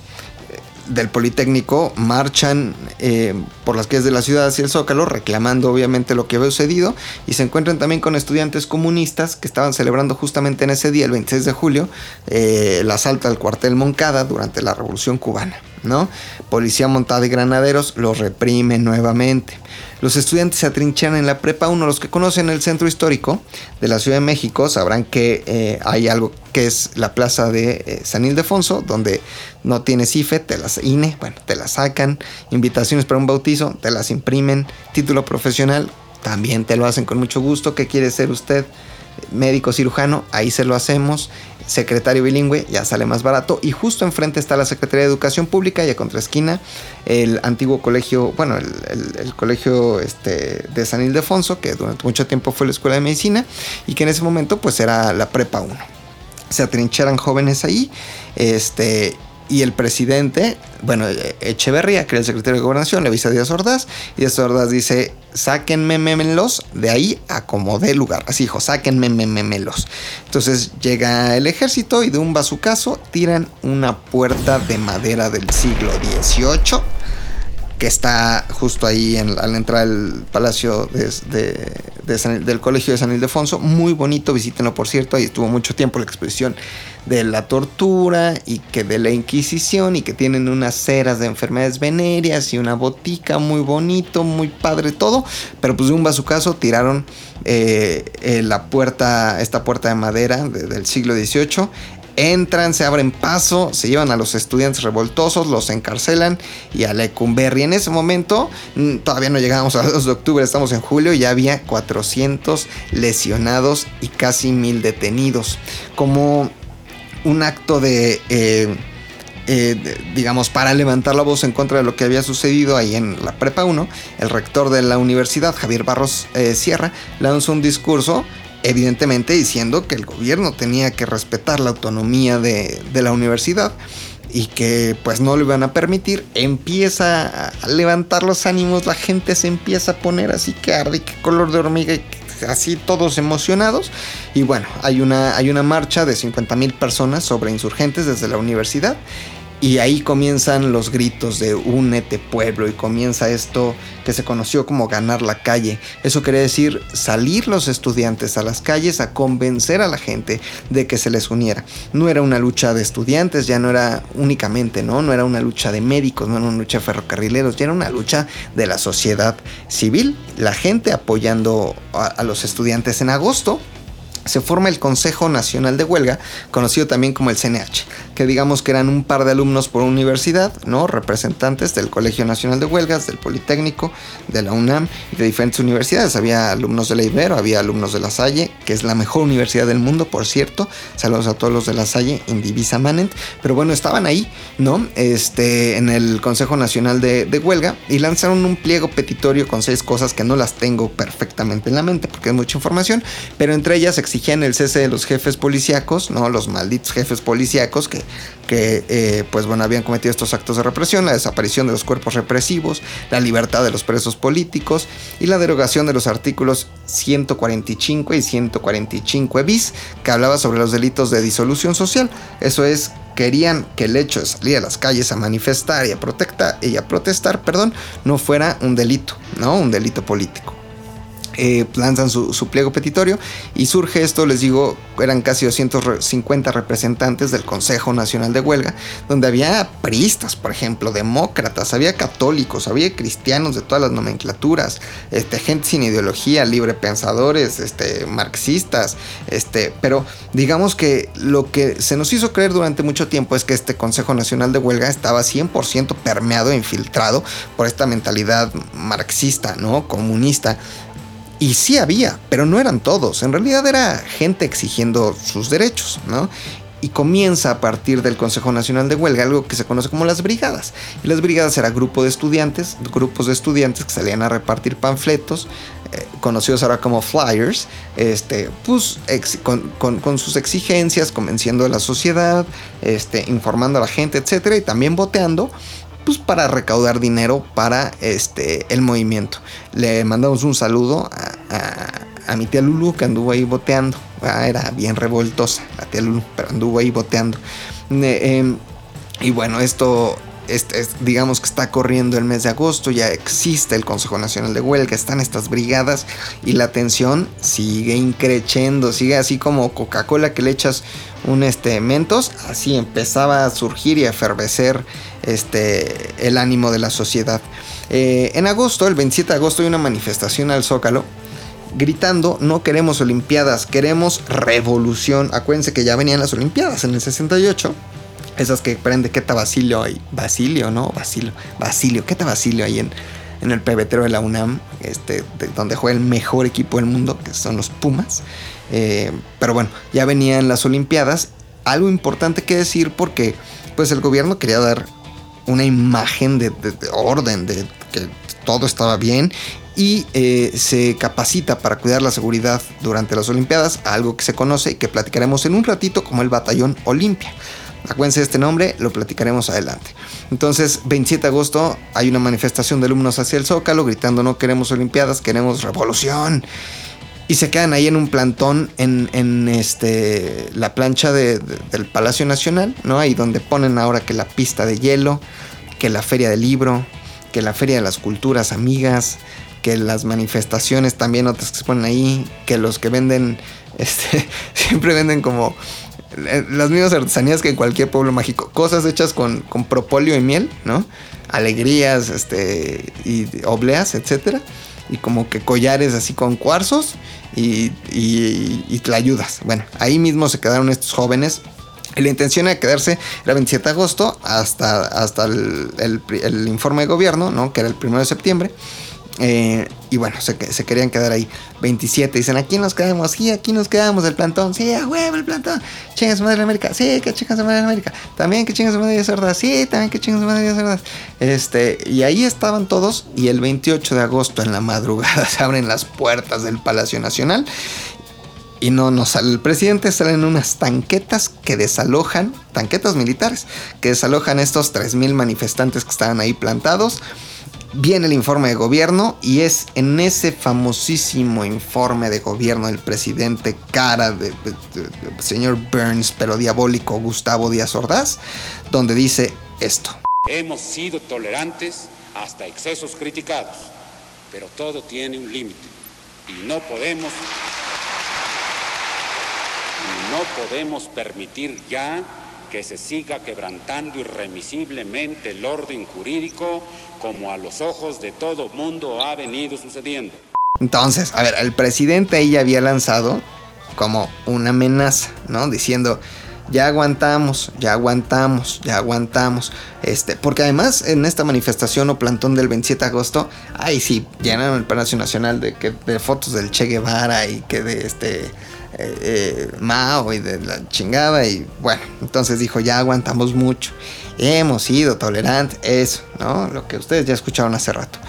del Politécnico marchan eh, por las calles de la ciudad hacia el Zócalo, reclamando obviamente lo que había sucedido, y se encuentran también con estudiantes comunistas que estaban celebrando justamente en ese día, el 26 de julio, eh, el asalto al cuartel Moncada durante la Revolución Cubana. ¿no? Policía montada y granaderos los reprimen nuevamente. Los estudiantes se atrincheran en la prepa 1. Los que conocen el centro histórico de la Ciudad de México sabrán que eh, hay algo que es la plaza de eh, San Ildefonso, donde no tienes IFE, te las INE, bueno, te las sacan, invitaciones para un bautizo, te las imprimen, título profesional, también te lo hacen con mucho gusto. ¿Qué quiere ser usted? Médico cirujano, ahí se lo hacemos. Secretario bilingüe, ya sale más barato. Y justo enfrente está la Secretaría de Educación Pública y a contraesquina el antiguo colegio, bueno, el, colegio este, de San Ildefonso, que durante mucho tiempo fue la Escuela de Medicina y que en ese momento pues era la Prepa 1. Se atrincheran jóvenes ahí, este, y el presidente, bueno, Echeverría, que era el secretario de Gobernación, le avisa a Díaz Ordaz, y Díaz Ordaz dice, sáquenme memelos de ahí a como lugar. Así dijo, sáquenme memelos. Entonces llega el ejército y de un bazucazo tiran una puerta de madera del siglo XVIII que está justo ahí en, al entrar al palacio de, de, San, del colegio de San Ildefonso. Muy bonito, visítenlo por cierto. Ahí estuvo mucho tiempo la exposición de la tortura y que de la Inquisición y que tienen unas ceras de enfermedades venéreas y una botica muy bonito, muy padre todo. Pero pues de un bazucazo tiraron eh, eh, la puerta, esta puerta de madera de, del siglo XVIII entran, se abren paso, se llevan a los estudiantes revoltosos, los encarcelan y a Lecumberri. En ese momento, mm, todavía no llegábamos al 2 de octubre, estamos en julio, ya había 400 lesionados y casi mil detenidos. Como un acto de... Eh, eh, digamos, para levantar la voz en contra de lo que había sucedido ahí en la Prepa 1, el rector de la universidad, Javier Barros eh, Sierra, lanzó un discurso evidentemente diciendo que el gobierno tenía que respetar la autonomía de, de, la universidad y que pues no lo iban a permitir, empieza a levantar los ánimos, la gente se empieza a poner así que arde, que color de hormiga, así todos emocionados. Y bueno, hay una, hay una marcha de 50 mil personas sobre insurgentes desde la universidad y ahí comienzan los gritos de únete pueblo y comienza esto que se conoció como ganar la calle. Eso quiere decir salir los estudiantes a las calles a convencer a la gente de que se les uniera. No era una lucha de estudiantes, ya no era únicamente, ¿no? No era una lucha de médicos, no era una lucha de ferrocarrileros, ya era una lucha de la sociedad civil. La gente apoyando a, a los estudiantes en agosto se forma el Consejo Nacional de Huelga, conocido también como el CNH. Que digamos que eran un par de alumnos por universidad, ¿no? Representantes del Colegio Nacional de Huelgas, del Politécnico, de la UNAM y de diferentes universidades. Había alumnos de la Ibero, había alumnos de la Salle, que es la mejor universidad del mundo, por cierto. Saludos a todos los de la Salle, Indivisa Manent. Pero bueno, estaban ahí, ¿no? Este, en el Consejo Nacional de, de Huelga y lanzaron un pliego petitorio con seis cosas que no las tengo perfectamente en la mente porque es mucha información, pero entre ellas exigían el cese de los jefes policíacos, ¿no? Los malditos jefes policíacos que, que eh, pues bueno, habían cometido estos actos de represión, la desaparición de los cuerpos represivos, la libertad de los presos políticos y la derogación de los artículos 145 y 145 bis que hablaba sobre los delitos de disolución social. Eso es querían que el hecho de salir a las calles a manifestar y a, y a protestar perdón, no fuera un delito, ¿no? Un delito político. Eh, lanzan su, pliego petitorio y surge esto, les digo, eran casi 250 representantes del Consejo Nacional de Huelga, donde había priistas, por ejemplo, demócratas, había católicos, había cristianos de todas las nomenclaturas, este, gente sin ideología, libre pensadores, este, marxistas, este, pero digamos que lo que se nos hizo creer durante mucho tiempo es que este Consejo Nacional de Huelga estaba 100% permeado e infiltrado por esta mentalidad marxista, ¿no? Comunista y sí había, pero no eran todos. En realidad era gente exigiendo sus derechos, ¿no? y comienza a partir del Consejo Nacional de Huelga algo que se conoce como las brigadas. Y las brigadas eran grupos de estudiantes, grupos de estudiantes que salían a repartir panfletos, eh, conocidos ahora como flyers, este, pues, con, sus exigencias, convenciendo a la sociedad, este, informando a la gente, etc. Y también boteando pues para recaudar dinero para este, el movimiento. Le mandamos un saludo a, mi tía Lulu que anduvo ahí boteando. Ah, era bien revoltosa la tía Lulu, pero anduvo ahí boteando. Em, y bueno, esto digamos que está corriendo el mes de agosto, ya existe el Consejo Nacional de Huelga, están estas brigadas y la tensión sigue increciendo, sigue así como Coca-Cola que le echas un este mentos, así empezaba a surgir y a efervecer este el ánimo de la sociedad. Eh, en agosto, el 27 de agosto, hay una manifestación al Zócalo gritando no queremos Olimpiadas, queremos revolución. Acuérdense que ya venían las Olimpiadas en el 68 esas que prende Queta Basilio y Basilio, ¿no? Basilio, Basilio, Queta Basilio ahí en, en el pebetero de la UNAM, este, donde juega el mejor equipo del mundo, que son los Pumas. Eh, pero bueno, ya venían las Olimpiadas. Algo importante que decir porque pues el gobierno quería dar una imagen de, orden, de que todo estaba bien y eh, se capacita para cuidar la seguridad durante las Olimpiadas, algo que se conoce y que platicaremos en un ratito como el Batallón Olimpia. Acuérdense de este nombre, lo platicaremos adelante. Entonces, 27 de agosto hay una manifestación de alumnos hacia el Zócalo gritando no queremos Olimpiadas, queremos revolución. Y se quedan ahí en un plantón en, este, la plancha del Palacio Nacional, ¿no? Ahí donde ponen ahora que la pista de hielo, que la feria del libro, que la feria de las culturas amigas, que las manifestaciones también otras que se ponen ahí, que los que venden, este, siempre venden como las mismas artesanías que en cualquier pueblo mágico. Cosas hechas con, con propóleo y miel, ¿no? Alegrías, este, y obleas, etcétera. Y como que collares así con cuarzos y, y, y tlayudas. Bueno, ahí mismo se quedaron estos jóvenes la intención era quedarse, era 27 de agosto hasta, hasta el, el, el, informe de gobierno, ¿no? que era el 1 de septiembre. Eh, y bueno, se, querían quedar ahí 27. Dicen, aquí nos quedamos, sí, aquí nos quedamos, el plantón. Sí, a huevo el plantón. Chingas madre de América. Sí, que chingas madre de América. También que chingas madre de cerdas. Sí, también que chingas madre de cerdas. Este, y ahí estaban todos. Y el 28 de agosto en la madrugada se abren las puertas del Palacio Nacional. Y no nos sale el presidente, salen unas tanquetas que desalojan, tanquetas militares, que desalojan estos 3.000 manifestantes que estaban ahí plantados viene el informe de gobierno y es en ese famosísimo informe de gobierno del presidente cara de, señor Burns, pero diabólico Gustavo Díaz Ordaz, donde dice esto. Hemos sido tolerantes hasta excesos criticados, pero todo tiene un límite y no podemos no podemos permitir ya que se siga quebrantando irremisiblemente el orden jurídico como a los ojos de todo mundo ha venido sucediendo. Entonces, a ver, el presidente ahí ya había lanzado como una amenaza, ¿no? Diciendo, ya aguantamos, ya aguantamos, ya aguantamos. Este, porque además en esta manifestación o plantón del 27 de agosto, ay sí, llenaron el Palacio Nacional de, que, de fotos del Che Guevara y que de este eh, Mao y de la chingada y bueno, entonces dijo, ya aguantamos mucho. Hemos sido tolerantes, eso, ¿no? Lo que ustedes ya escucharon hace rato.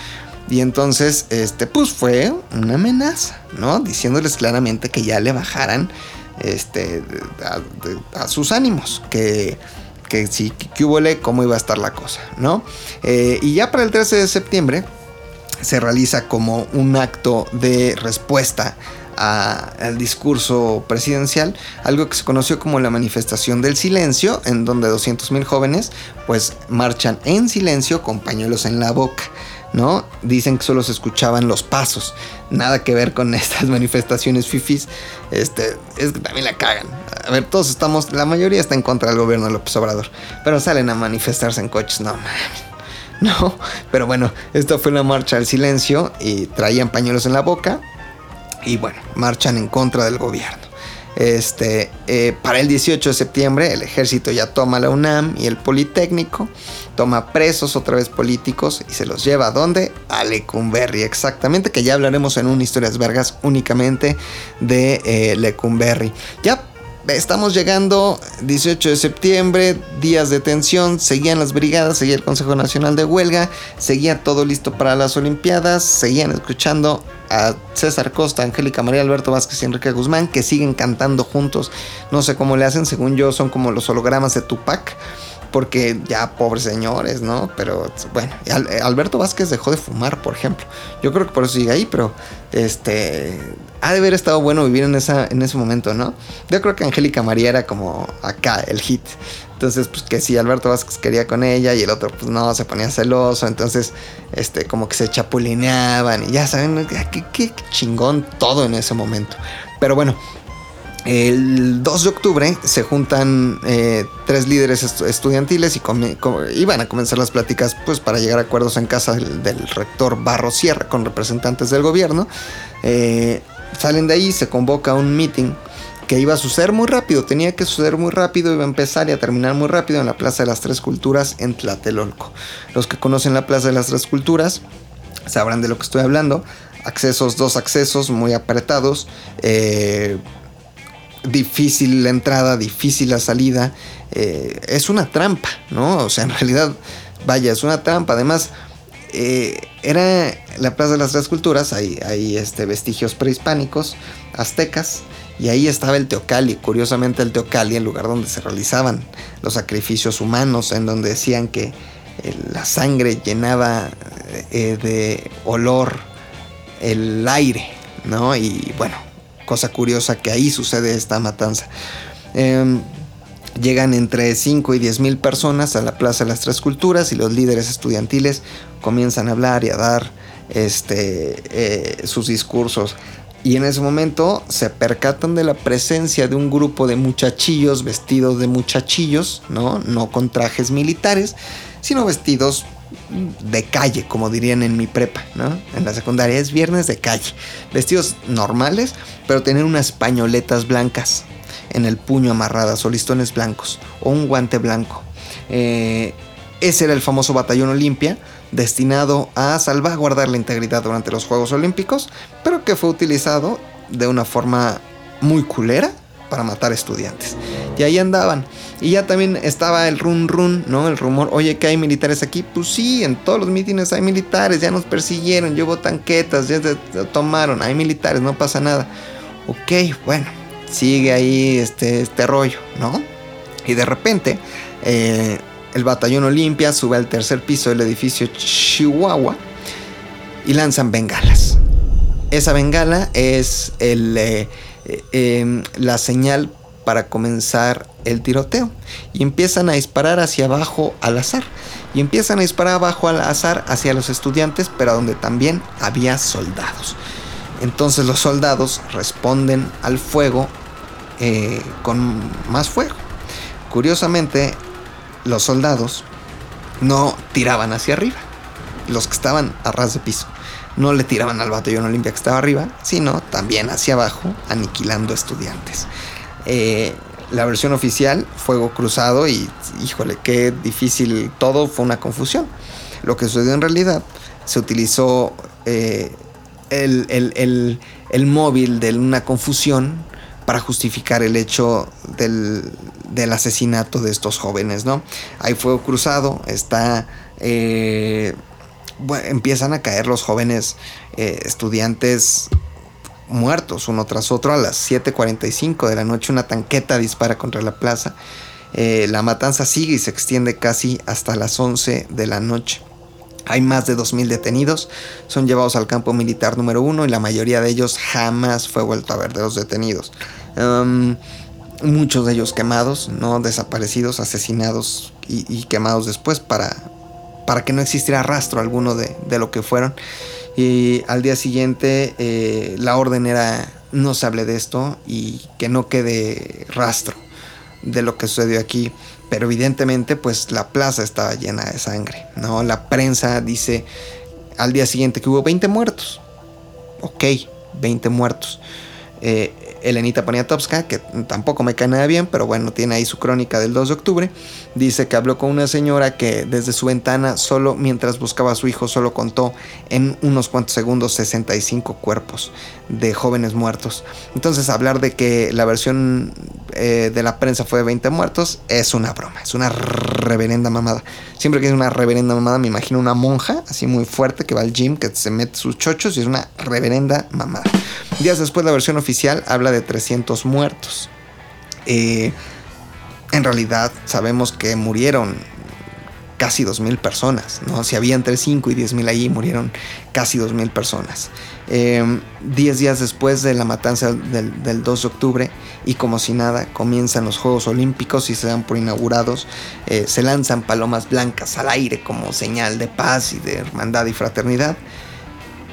Y entonces, este, pues fue una amenaza, ¿no? Diciéndoles claramente que ya le bajaran este, a, sus ánimos, que, que si que hubo cómo iba a estar la cosa, ¿no? Eh, y ya para el 13 de septiembre se realiza como un acto de respuesta al discurso presidencial, algo que se conoció como la manifestación del silencio, en donde 200.000 jóvenes pues marchan en silencio con pañuelos en la boca. ¿no? Dicen que solo se escuchaban los pasos. Nada que ver con estas manifestaciones fifis. Este, es que también la cagan. A ver, todos estamos, la mayoría está en contra del gobierno de López Obrador. Pero salen a manifestarse en coches, no. No, pero bueno, esta fue una marcha al silencio y traían pañuelos en la boca. Y bueno, marchan en contra del gobierno. Este, eh, para el 18 de septiembre el ejército ya toma la UNAM y el Politécnico, toma presos otra vez políticos y se los lleva a dónde? A Lecumberri, exactamente, que ya hablaremos en un Historias Vergas únicamente de eh, Lecumberri. Ya Estamos llegando 18 de septiembre, días de tensión, seguían las brigadas, seguía el Consejo Nacional de Huelga, seguía todo listo para las Olimpiadas, seguían escuchando a César Costa, Angélica María Alberto Vázquez y Enrique Guzmán, que siguen cantando juntos. No sé cómo le hacen, según yo son como los hologramas de Tupac porque ya pobres señores, ¿no? Pero bueno, Alberto Vázquez dejó de fumar, por ejemplo. Yo creo que por eso sigue ahí, pero este ha de haber estado bueno vivir en esa en ese momento, ¿no? Yo creo que Angélica María era como acá el hit. Entonces, pues que si Alberto Vázquez quería con ella y el otro pues no, se ponía celoso, entonces este como que se chapulineaban y ya saben, qué, qué chingón todo en ese momento. Pero bueno, el 2 de octubre se juntan eh, tres líderes estudiantiles y iban a comenzar las pláticas pues, para llegar a acuerdos en casa del, rector Barro Sierra con representantes del gobierno. Eh, salen de ahí, se convoca un meeting que iba a suceder muy rápido, tenía que suceder muy rápido, iba a empezar y a terminar muy rápido en la Plaza de las Tres Culturas en Tlatelolco. Los que conocen la Plaza de las Tres Culturas sabrán de lo que estoy hablando. Accesos, dos accesos muy apretados. Eh, difícil la entrada, difícil la salida. Eh, es una trampa, ¿no? O sea, en realidad, vaya, es una trampa. Además, eh, era la Plaza de las Tres Culturas, hay, hay este, vestigios prehispánicos, aztecas, y ahí estaba el Teocalli. Curiosamente, el Teocalli, el lugar donde se realizaban los sacrificios humanos, en donde decían que eh, la sangre llenaba de olor el aire, ¿no? Y bueno, Cosa curiosa que ahí sucede esta matanza. Em, llegan entre 5 y 10 mil personas a la Plaza de las Tres Culturas y los líderes estudiantiles comienzan a hablar y a dar este, eh, sus discursos. Y en ese momento se percatan de la presencia de un grupo de muchachillos vestidos de muchachillos, ¿no? No con trajes militares, sino vestidos de calle, como dirían en mi prepa, ¿no? En la secundaria es viernes de calle. Vestidos normales, pero tener unas pañoletas blancas en el puño amarradas o listones blancos o un guante blanco. Eh, ese era el famoso batallón Olimpia, destinado a salvaguardar la integridad durante los Juegos Olímpicos, pero que fue utilizado de una forma muy culera para matar estudiantes. Y ahí andaban. Y ya también estaba el run run, ¿no? El rumor, oye, que hay militares aquí. Pues sí, en todos los mítines hay militares, ya nos persiguieron, llevo tanquetas, ya se, tomaron, hay militares, no pasa nada. Ok, bueno, sigue ahí este, este rollo, ¿no? Y de repente, eh, el batallón Olimpia sube al tercer piso del edificio Chihuahua y lanzan bengalas. Esa bengala es el, eh, eh, em, la señal para comenzar el tiroteo. Y empiezan a disparar hacia abajo al azar. Y empiezan a disparar abajo al azar hacia los estudiantes pero donde también había soldados. Entonces los soldados responden al fuego eh, con más fuego. Curiosamente los soldados no tiraban hacia arriba. Los que estaban a ras de piso. No le tiraban al batallón Olimpia que estaba arriba, sino también hacia abajo, aniquilando estudiantes. Eh, la versión oficial, fuego cruzado y híjole, qué difícil todo, fue una confusión. Lo que sucedió en realidad, se utilizó eh, el, el, el, móvil de una confusión para justificar el hecho del, del, asesinato de estos jóvenes, ¿no? Hay fuego cruzado, está... Eh, empiezan a caer los jóvenes eh, estudiantes muertos uno tras otro. A las 7.45 de la noche una tanqueta dispara contra la plaza. Eh, la matanza sigue y se extiende casi hasta las 11 de la noche. Hay más de 2.000 detenidos, son llevados al campo militar número uno y la mayoría de ellos jamás fue vuelto a ver de los detenidos. muchos de ellos quemados, no desaparecidos, asesinados y, quemados después para, para que no existiera rastro alguno de, de lo que fueron. Y al día siguiente eh, la orden era no se hable de esto y que no quede rastro de lo que sucedió aquí. Pero evidentemente pues la plaza estaba llena de sangre. ¿no? La prensa dice al día siguiente que hubo 20 muertos. Ok, 20 muertos. Eh, Elenita Poniatowska, que tampoco me cae nada bien, pero bueno, tiene ahí su crónica del 2 de octubre, dice que habló con una señora que desde su ventana, solo mientras buscaba a su hijo, solo contó en unos cuantos segundos 65 cuerpos de jóvenes muertos. Entonces hablar de que la versión eh, de la prensa fue de 20 muertos es una broma, es una reverenda mamada. Siempre que es una reverenda mamada me imagino una monja así muy fuerte que va al gym, que se mete sus chochos y es una reverenda mamada. Días después la versión oficial habla de 300 muertos. Eh, en realidad sabemos que murieron casi 2.000 personas, ¿no? Si había entre 5 y 10.000 allí, murieron casi 2.000 personas. Em, diez días después de la matanza del, 2 de octubre, y como si nada, comienzan los Juegos Olímpicos y se dan por inaugurados. Eh, se lanzan palomas blancas al aire como señal de paz y de hermandad y fraternidad.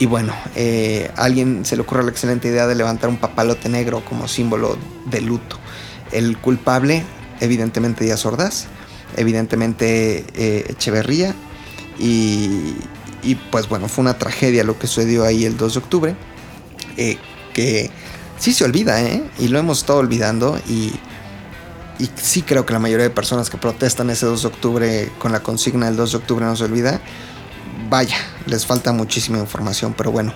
Y bueno, eh, a alguien se le ocurre la excelente idea de levantar un papalote negro como símbolo de luto. El culpable, evidentemente Díaz Ordaz, evidentemente eh, Echeverría, y, pues bueno, fue una tragedia lo que sucedió ahí el 2 de octubre, eh, que sí se olvida, ¿eh? Y lo hemos estado olvidando y, y sí creo que la mayoría de personas que protestan ese 2 de octubre con la consigna del 2 de octubre no se olvida vaya, les falta muchísima información, pero bueno.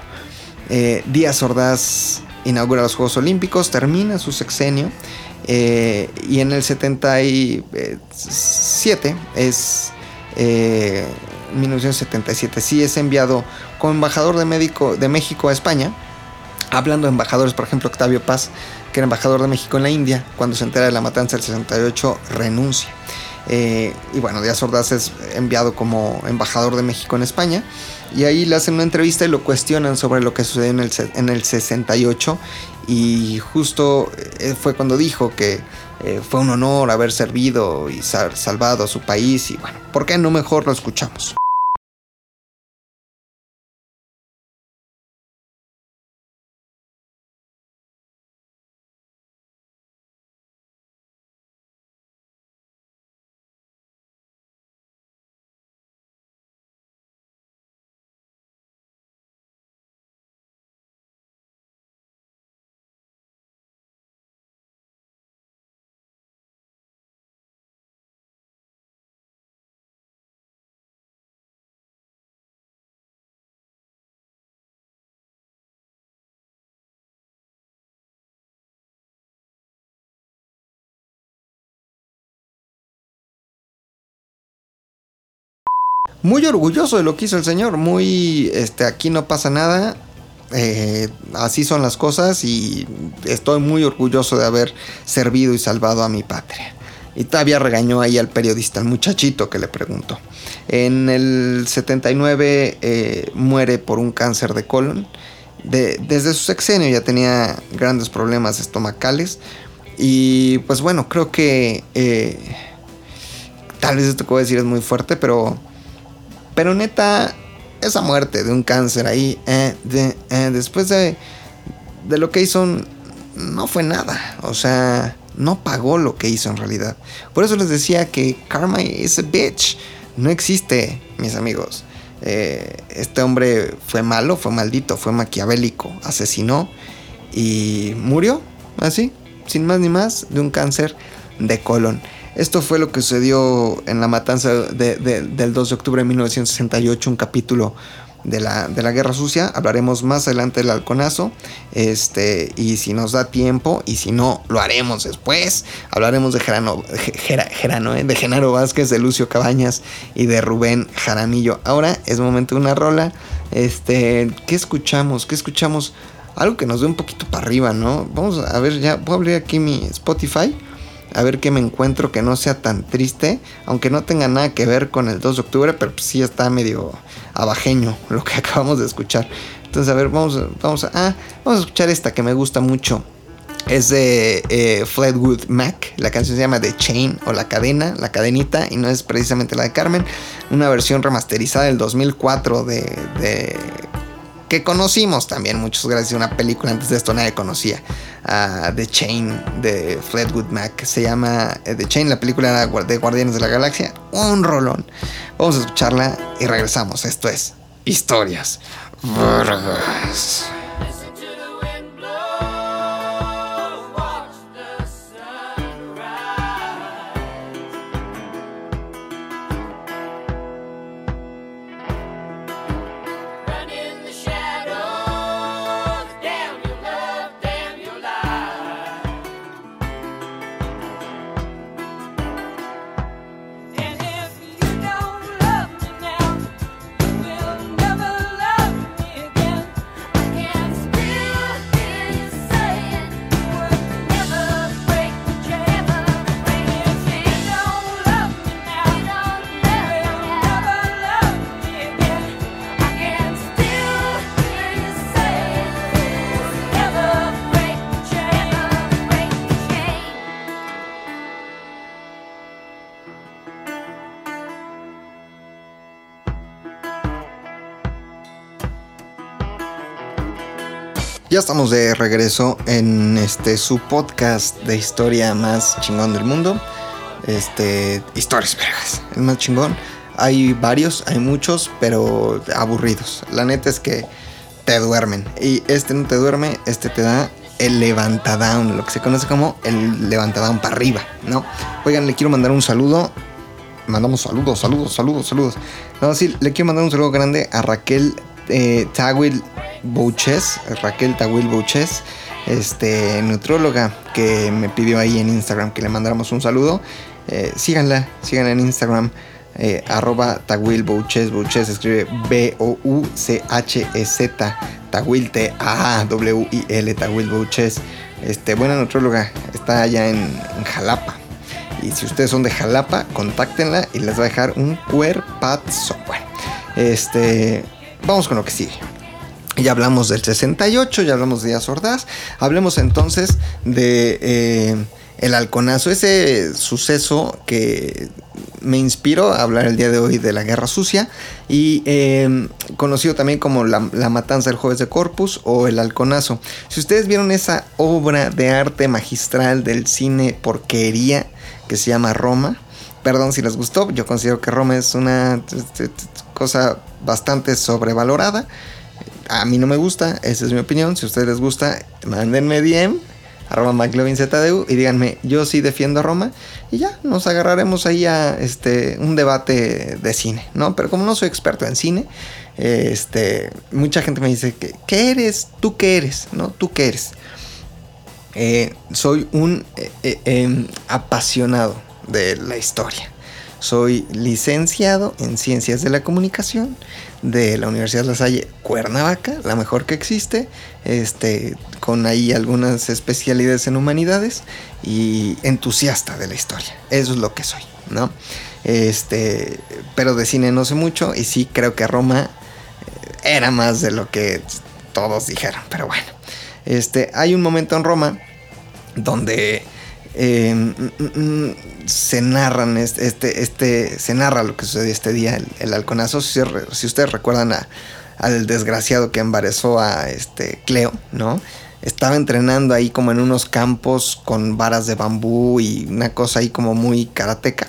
Eh, Díaz Ordaz inaugura los Juegos Olímpicos, termina su sexenio eh, y en el 77 es... 1977 eh, sí es enviado como embajador de, de México a España. Hablando de embajadores, por ejemplo, Octavio Paz, que era embajador de México en la India, cuando se entera de la matanza del 68, renuncia. Eh, y bueno, Díaz Ordaz es enviado como embajador de México en España. Y ahí le hacen una entrevista y lo cuestionan sobre lo que sucedió en el, en el 68. Y justo eh, fue cuando dijo que eh, fue un honor haber servido y salvado a su país. Y bueno, ¿por qué no mejor lo escuchamos? Muy orgulloso de lo que hizo el señor, muy, este, aquí no pasa nada, eh, así son las cosas y estoy muy orgulloso de haber servido y salvado a mi patria. Y todavía regañó ahí al periodista, al muchachito que le preguntó. En el 79 eh, muere por un cáncer de colon. desde su sexenio ya tenía grandes problemas estomacales. Y pues bueno, creo que eh, tal vez esto que voy a decir es muy fuerte, pero pero neta, esa muerte de un cáncer ahí, eh, eh, después de, de lo que hizo, no fue nada. O sea, no pagó lo que hizo en realidad. Por eso les decía que karma is a bitch. No existe, mis amigos. Eh, este hombre fue malo, fue maldito, fue maquiavélico, asesinó y murió así, sin más ni más, de un cáncer de colon. Esto fue lo que sucedió en la matanza del 2 de octubre de 1968, un capítulo de la, de la Guerra Sucia. Hablaremos más adelante del halconazo. Este, y si nos da tiempo, y si no, lo haremos después. Hablaremos de Gerano, Gerano, ¿eh? de Genaro Vázquez, de Lucio Cabañas y de Rubén Jaramillo. Ahora es momento de una rola. Este, ¿qué escuchamos? ¿Qué escuchamos? Algo que nos dé un poquito para arriba, ¿no? Vamos a ver, ya voy a abrir aquí mi Spotify a ver qué me encuentro que no sea tan triste, aunque no tenga nada que ver con el 2 de octubre, pero pues sí está medio abajeño lo que acabamos de escuchar. Entonces, a ver, vamos, vamos, a, ah, vamos a escuchar esta que me gusta mucho. Es de eh, Fleetwood Mac. La canción se llama The Chain o La Cadena, La Cadenita, y no es precisamente la de Carmen. Una versión remasterizada del 2004 de, de conocimos también muchos gracias una película antes de esto nadie conocía The Chain de Fleetwood Mac se llama eh, The Chain la película de Guardianes de la Galaxia un rolón. Vamos a escucharla y regresamos. Esto es historias Ya estamos de regreso en este su podcast de historia más chingón del mundo. Este, historias vergas, el más chingón. Hay varios, hay muchos, pero aburridos. La neta es que te duermen. Y este no te duerme, este te da el levantadown, lo que se conoce como el levantadown para arriba, ¿no? Oigan, le quiero mandar un saludo. Mandamos saludos, saludos, saludos, saludos. No, sí, le quiero mandar un saludo grande a Raquel eh, Tawil Bouches, Raquel Tawil Bouches, este, nutróloga, que me pidió ahí en Instagram que le mandáramos un saludo. Eh, síganla, síganla en Instagram. Eh, arroba Tawil Bouches, Bouches escribe B-O-U-C-H-E-Z, Tawil T-A-W-I-L, Tawil Bouches. Este, buena nutróloga, está allá en, Jalapa. Y si ustedes son de Jalapa, contáctenla y les va a dejar un cuerpazo. Bueno, este, vamos con lo que sigue. Ya hablamos del 68, ya hablamos de Díaz Ordaz. Hablemos entonces de eh, el halconazo, ese suceso que me inspiró a hablar el día de hoy de la Guerra Sucia y eh, conocido también como la, Matanza del Jueves de Corpus o el halconazo. Si ustedes vieron esa obra de arte magistral del cine porquería que se llama Roma, perdón si les gustó, yo considero que Roma es una cosa bastante sobrevalorada. A mí no me gusta, esa es mi opinión. Si a ustedes les gusta, mándenme DM, arroba McLovinZDU, y díganme, yo sí defiendo a Roma. Y ya, nos agarraremos ahí a este, un debate de cine, ¿no? Pero como no soy experto en cine, este, mucha gente me dice, que, ¿qué eres? ¿Tú qué eres? ¿No? ¿Tú qué eres? Eh, soy un eh, eh, em, apasionado de la historia. Soy licenciado en Ciencias de la Comunicación de la Universidad La Salle Cuernavaca, la mejor que existe, este, con ahí algunas especialidades en humanidades y entusiasta de la historia. Eso es lo que soy, ¿no? Este, pero de cine no sé mucho y sí creo que Roma eh, era más de lo que todos dijeron, pero bueno. Este, hay un momento en Roma donde Em, mm, mm, se narran este, este, se narra lo que sucedió este día, el, halconazo. Si, ustedes recuerdan al desgraciado que embarazó a este Cleo, ¿no? Estaba entrenando ahí como en unos campos con varas de bambú y una cosa ahí como muy karateca.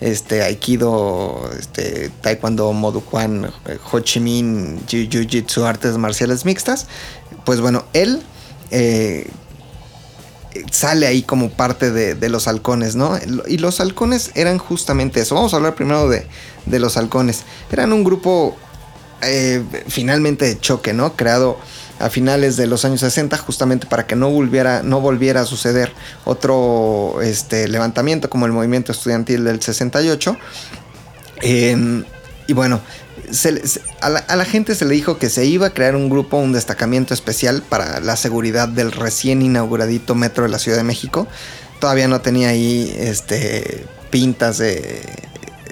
Este, Aikido, este, Taekwondo, Moduquan, Ho Chi Minh, Jiu Jitsu, artes marciales mixtas. Pues bueno, él eh, sale ahí como parte de, de, los halcones, ¿no? Y los halcones eran justamente eso. Vamos a hablar primero de, de los halcones. Eran un grupo eh, finalmente de choque, ¿no? Creado a finales de los años 60 justamente para que no volviera, no volviera a suceder otro este, levantamiento como el movimiento estudiantil del 68. Eh, y bueno, se, a, la, a, la, gente se le dijo que se iba a crear un grupo, un destacamiento especial para la seguridad del recién inauguradito metro de la Ciudad de México. Todavía no tenía ahí este, pintas de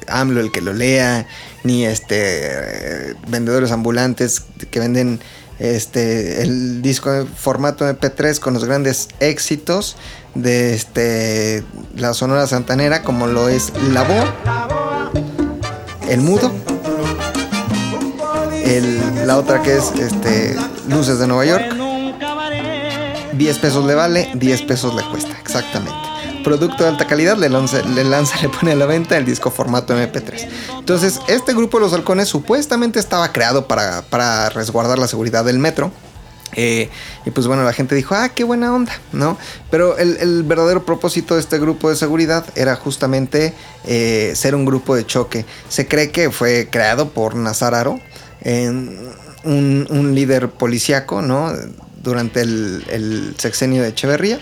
AMLO el que lo lea, ni este vendedores ambulantes que venden este el disco en formato MP3 con los grandes éxitos de este la Sonora Santanera como lo es La Voz, El Mudo, el, la otra que es este Luces de Nueva York. 10 pesos le vale, 10 pesos le cuesta, exactamente producto de alta calidad, le lanza, le lanza, le pone a la venta el disco formato MP3. Entonces, este grupo de los halcones supuestamente estaba creado para, para resguardar la seguridad del metro. Eh, y pues bueno, la gente dijo, ah, qué buena onda, ¿no? Pero el, verdadero propósito de este grupo de seguridad era justamente eh, ser un grupo de choque. Se cree que fue creado por Nazar Aro, un, un, líder policíaco, ¿no? Durante el, el sexenio de Echeverría.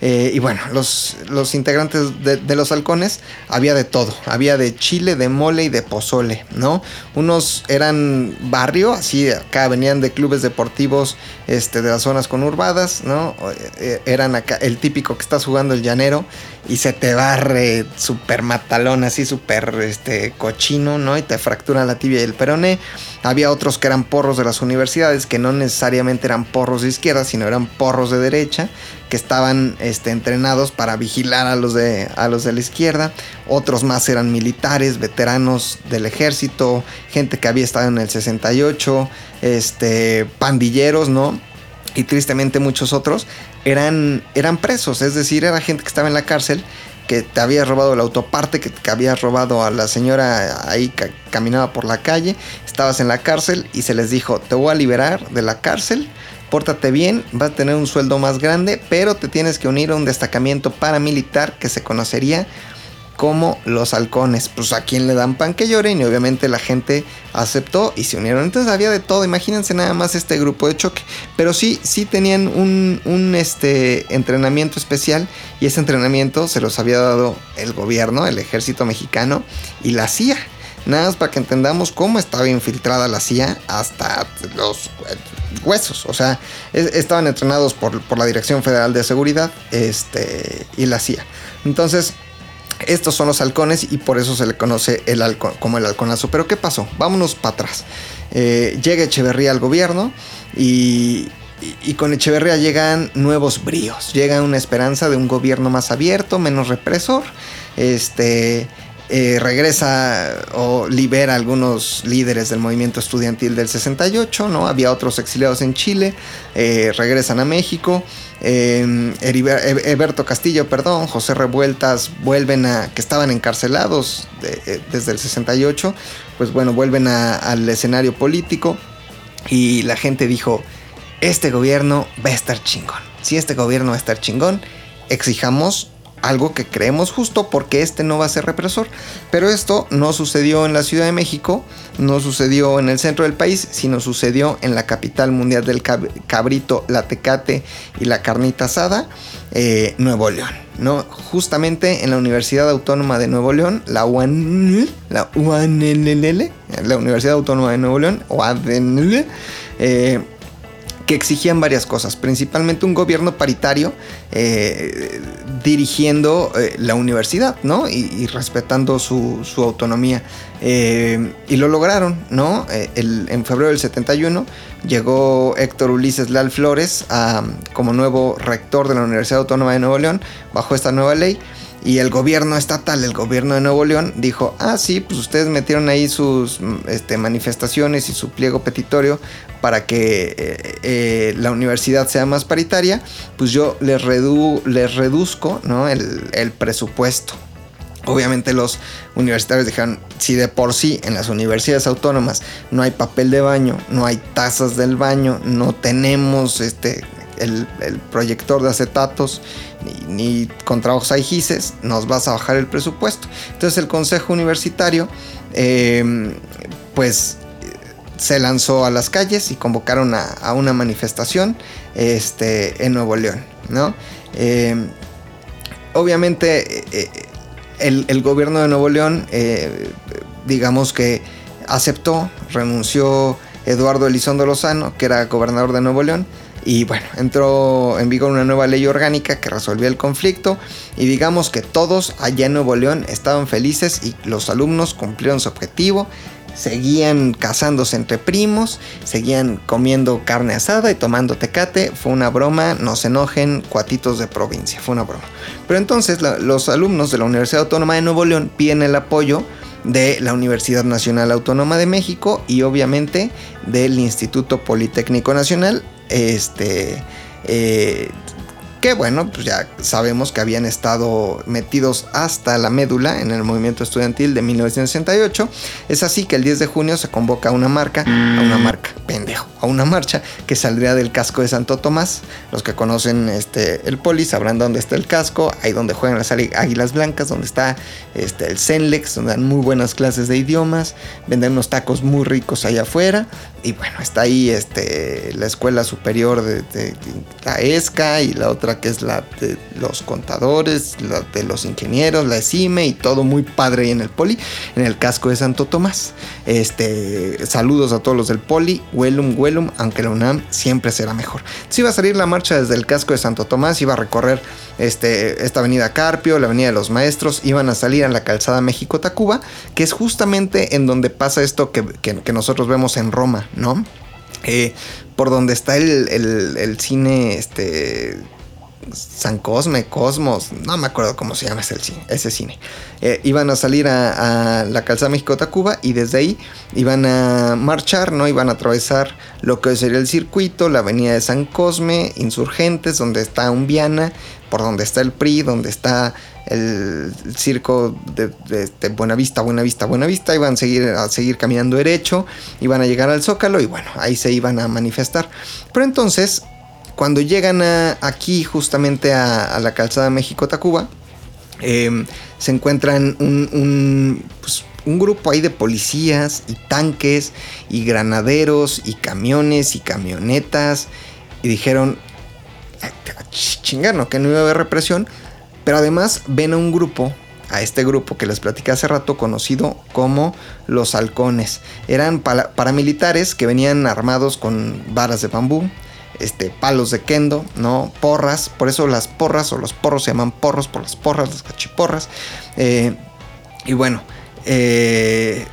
Eh, y bueno, los, los integrantes de, los halcones había de todo. Había de chile, de mole y de pozole, ¿no? Unos eran barrio, así acá venían de clubes deportivos este, de las zonas conurbadas, ¿no? Eh, eran acá el típico que estás jugando el llanero y se te barre súper matalón, así súper este, cochino, ¿no? Y te fractura la tibia y el peroné. Había otros que eran porros de las universidades, que no necesariamente eran porros de izquierda, sino eran porros de derecha, que estaban este, entrenados para vigilar a los, de, a los de la izquierda. Otros más eran militares, veteranos del ejército, gente que había estado en el 68, este, pandilleros, ¿no? Y tristemente muchos otros eran, eran presos, es decir, era gente que estaba en la cárcel que te había robado la autoparte, que, que había robado a la señora ahí que caminaba por la calle, estabas en la cárcel y se les dijo, te voy a liberar de la cárcel, pórtate bien, vas a tener un sueldo más grande, pero te tienes que unir a un destacamiento paramilitar que se conocería como los halcones. Pues a quien le dan pan que lloren y obviamente la gente aceptó y se unieron. Entonces había de todo, imagínense nada más este grupo de choque. Pero sí, sí tenían un, un este, entrenamiento especial y ese entrenamiento se los había dado el gobierno, el ejército mexicano y la CIA. Nada más para que entendamos cómo estaba infiltrada la CIA hasta los huesos. O sea, estaban entrenados por, por la Dirección Federal de Seguridad este, y la CIA. Entonces, estos son los halcones y por eso se le conoce el como el halconazo. Pero ¿qué pasó? Vámonos para atrás. Eh, llega Echeverría al gobierno y, y, y, con Echeverría llegan nuevos bríos. Llega una esperanza de un gobierno más abierto, menos represor. Este. Eh, regresa o libera a algunos líderes del movimiento estudiantil del 68, ¿no? Había otros exiliados en Chile, eh, regresan a México. Eh, Castillo, perdón, José Revueltas vuelven a, que estaban encarcelados de, desde el 68, pues bueno, vuelven al escenario político y la gente dijo, este gobierno va a estar chingón. Si este gobierno va a estar chingón, exijamos algo que creemos justo porque este no va a ser represor. Pero esto no sucedió en la Ciudad de México, no sucedió en el centro del país, sino sucedió en la capital mundial del cabrito, la tecate y la carnita asada, eh, Nuevo León. ¿no? Justamente en la Universidad Autónoma de Nuevo León, la UANL, la la Universidad Autónoma de Nuevo León, o eh, que exigían varias cosas, principalmente un gobierno paritario eh, dirigiendo eh, la universidad, ¿no? Y, respetando su, su autonomía. Eh, y lo lograron, ¿no? El, en febrero del 71 llegó Héctor Ulises Leal Flores como nuevo rector de la Universidad Autónoma de Nuevo León bajo esta nueva ley. Y el gobierno estatal, el gobierno de Nuevo León, dijo, ah, sí, pues ustedes metieron ahí sus este, manifestaciones y su pliego petitorio para que eh, eh, la universidad sea más paritaria, pues yo les, redu les reduzco ¿no? el, el presupuesto. Obviamente los universitarios dijeron, si de por sí en las universidades autónomas no hay papel de baño, no hay tazas del baño, no tenemos este, el, proyector de acetatos, ni, ni con trabajos nos vas a bajar el presupuesto. Entonces el Consejo Universitario, eh, pues se lanzó a las calles y convocaron a, una manifestación este, en Nuevo León, ¿no? Eh, obviamente eh, el, el, gobierno de Nuevo León, eh, digamos que aceptó, renunció Eduardo Elizondo Lozano, que era gobernador de Nuevo León, y bueno, entró en vigor una nueva ley orgánica que resolvía el conflicto y digamos que todos allá en Nuevo León estaban felices y los alumnos cumplieron su objetivo seguían casándose entre primos, seguían comiendo carne asada y tomando tecate. Fue una broma, no se enojen, cuatitos de provincia, fue una broma. Pero entonces los alumnos de la Universidad Autónoma de Nuevo León piden el apoyo de la Universidad Nacional Autónoma de México y obviamente del Instituto Politécnico Nacional. Este. Eh, que bueno, pues ya sabemos que habían estado metidos hasta la médula en el movimiento estudiantil de 1968. Es así que el 10 de junio se convoca a una marca, a una marca, pendejo, a una marcha que saldría del casco de Santo Tomás. Los que conocen este, el poli sabrán dónde está el casco, ahí donde juegan las águilas blancas, donde está este, el Cenlex, donde dan muy buenas clases de idiomas, venden unos tacos muy ricos allá afuera. Y bueno, está ahí este, la escuela superior de, de, de la ESCA y la otra que es la de los contadores, la de los ingenieros, la ESIME y todo muy padre ahí en el poli, en el casco de Santo Tomás. Este, saludos a todos los del poli, Huelum, Huelum, aunque la UNAM siempre será mejor. Si iba a salir la marcha desde el casco de Santo Tomás, iba a recorrer este, esta avenida Carpio, la avenida de los Maestros, iban a salir a la calzada México-Tacuba, que es justamente en donde pasa esto que, que, que nosotros vemos en Roma, ¿no? Eh, por donde está el, el, el cine, este San Cosme, Cosmos, no me acuerdo cómo se llama ese cine. Ese cine. Eh, iban a salir a, la calzada México-Tacuba y desde ahí iban a marchar, ¿no? Iban a atravesar lo que sería el circuito, la avenida de San Cosme, Insurgentes, donde está Umbiana, por donde está el PRI, donde está el, circo de, de, de, Buenavista, Buenavista, Buenavista, iban a seguir, a seguir caminando derecho, iban a llegar al Zócalo y bueno, ahí se iban a manifestar. Pero entonces cuando llegan a, aquí justamente a, la calzada México-Tacuba, eh, se encuentran pues, un, grupo ahí de policías y tanques y granaderos y camiones y camionetas y dijeron, chingar, no, que no iba a haber represión, pero además ven a un grupo a este grupo que les platicé hace rato conocido como los halcones. Eran paramilitares que venían armados con varas de bambú, este, palos de kendo, ¿no? Porras, por eso las porras o los porros se llaman porros por las porras, las cachiporras. Eh, y bueno, eh,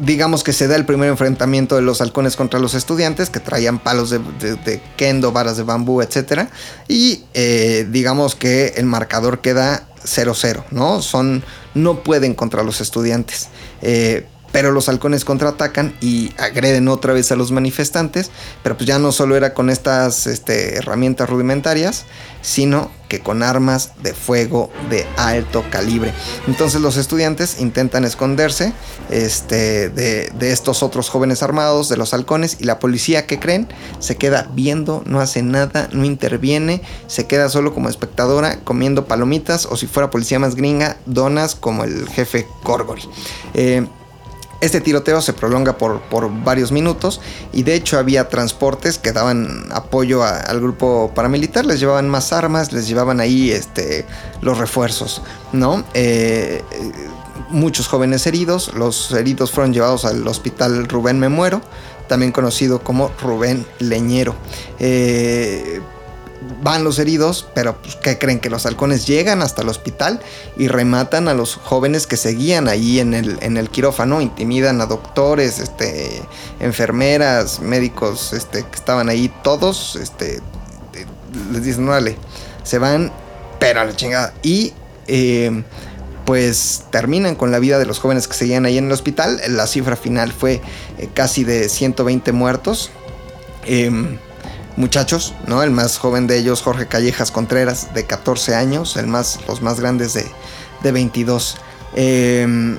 digamos que se da el primer enfrentamiento de los halcones contra los estudiantes que traían palos de, kendo, varas de bambú, etc. Y eh, digamos que el marcador queda 0-0, ¿no? Son, no pueden contra los estudiantes. Pero los halcones contraatacan y agreden otra vez a los manifestantes, pero pues ya no solo era con estas este, herramientas rudimentarias, sino que con armas de fuego de alto calibre. Entonces los estudiantes intentan esconderse este, de, estos otros jóvenes armados, de los halcones, y la policía, que creen? Se queda viendo, no hace nada, no interviene, se queda solo como espectadora comiendo palomitas o si fuera policía más gringa, donas como el jefe Gorgory. Eh, este tiroteo se prolonga por, por, varios minutos y de hecho había transportes que daban apoyo al grupo paramilitar, les llevaban más armas, les llevaban ahí este, los refuerzos, ¿no? Eh, muchos jóvenes heridos, los heridos fueron llevados al hospital Rubén Me Muero, también conocido como Rubén Leñero. Eh, van los heridos, pero pues, ¿qué creen? Que los halcones llegan hasta el hospital y rematan a los jóvenes que seguían ahí en el, en el quirófano, intimidan a doctores, este, enfermeras, médicos este, que estaban ahí, todos este, les dicen, órale, se van, pero a la chingada. Y eh, pues terminan con la vida de los jóvenes que seguían ahí en el hospital. La cifra final fue eh, casi de 120 muertos. Eh, muchachos, ¿no? El más joven de ellos, Jorge Callejas Contreras, de 14 años, el más, los más grandes de, de 22. Eh,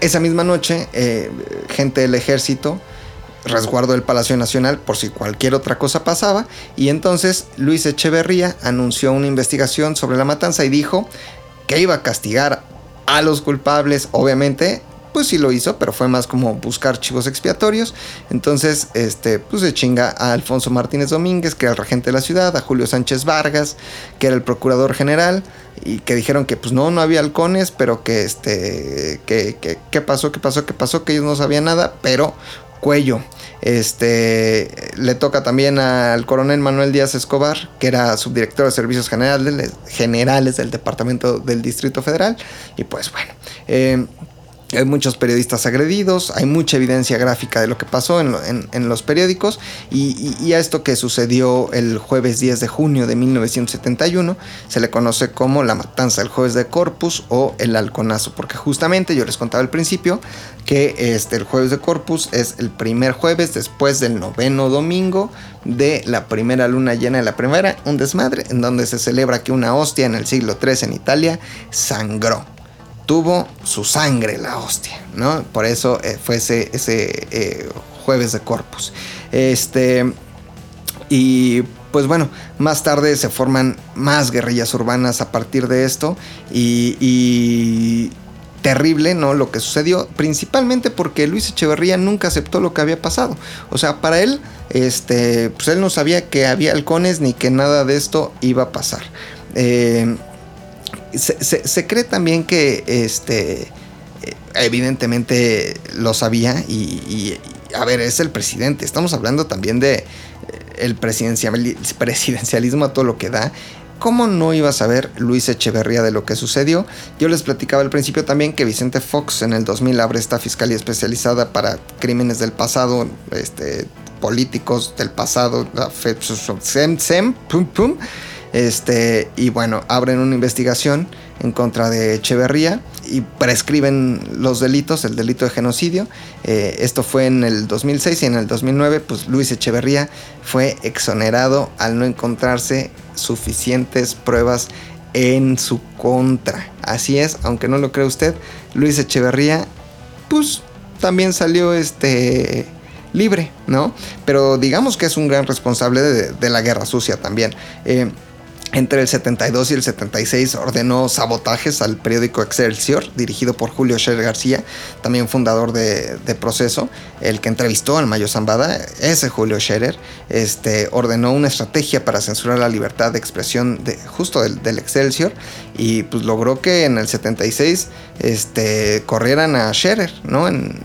esa misma noche, eh, gente del ejército resguardo del Palacio Nacional por si cualquier otra cosa pasaba. Y entonces Luis Echeverría anunció una investigación sobre la matanza y dijo que iba a castigar a los culpables, obviamente. Pues sí lo hizo, pero fue más como buscar chivos expiatorios. Entonces, este, pues se chinga a Alfonso Martínez Domínguez, que era el regente de la ciudad, a Julio Sánchez Vargas, que era el procurador general, y que dijeron que pues no, no había halcones, pero que este, que, que, ¿qué pasó? ¿Qué pasó? ¿Qué pasó? Que ellos no sabían nada, pero Cuello. Este le toca también al coronel Manuel Díaz Escobar, que era subdirector de servicios generales, generales del Departamento del Distrito Federal. Y pues bueno, eh, hay muchos periodistas agredidos, hay mucha evidencia gráfica de lo que pasó en, los periódicos y, a esto que sucedió el jueves 10 de junio de 1971 se le conoce como la matanza del jueves de Corpus o el halconazo, porque justamente yo les contaba al principio que este, el jueves de Corpus es el primer jueves después del noveno domingo de la primera luna llena de la primera, un desmadre en donde se celebra que una hostia en el siglo III en Italia sangró tuvo su sangre la hostia, ¿no? Por eso eh, fue ese, ese eh, jueves de Corpus. Este. Y pues bueno, más tarde se forman más guerrillas urbanas a partir de esto. Y, y, terrible, ¿no? Lo que sucedió, principalmente porque Luis Echeverría nunca aceptó lo que había pasado. O sea, para él, este, pues él no sabía que había halcones ni que nada de esto iba a pasar. Eh, se, se, cree también que este evidentemente lo sabía y, a ver es el presidente estamos hablando también de el presidencialismo a todo lo que da ¿Cómo no iba a saber Luis Echeverría de lo que sucedió? Yo les platicaba al principio también que Vicente Fox en el 2000 abre esta fiscalía especializada para crímenes del pasado, este, políticos del pasado, sem, sem, pum, pum. Este, y bueno, abren una investigación en contra de Echeverría y prescriben los delitos, el delito de genocidio. Eh, esto fue en el 2006 y en el 2009, pues Luis Echeverría fue exonerado al no encontrarse suficientes pruebas en su contra. Así es, aunque no lo cree usted, Luis Echeverría, pues también salió este libre, ¿no? Pero digamos que es un gran responsable de, de la guerra sucia también. Eh, entre el 72 y el 76 ordenó sabotajes al periódico Excelsior, dirigido por Julio Scherer García, también fundador de, Proceso, el que entrevistó al Mayo Zambada, ese Julio Scherer, este, ordenó una estrategia para censurar la libertad de expresión de, justo del, del, Excelsior y pues logró que en el 76 este, corrieran a Scherer, ¿no? En,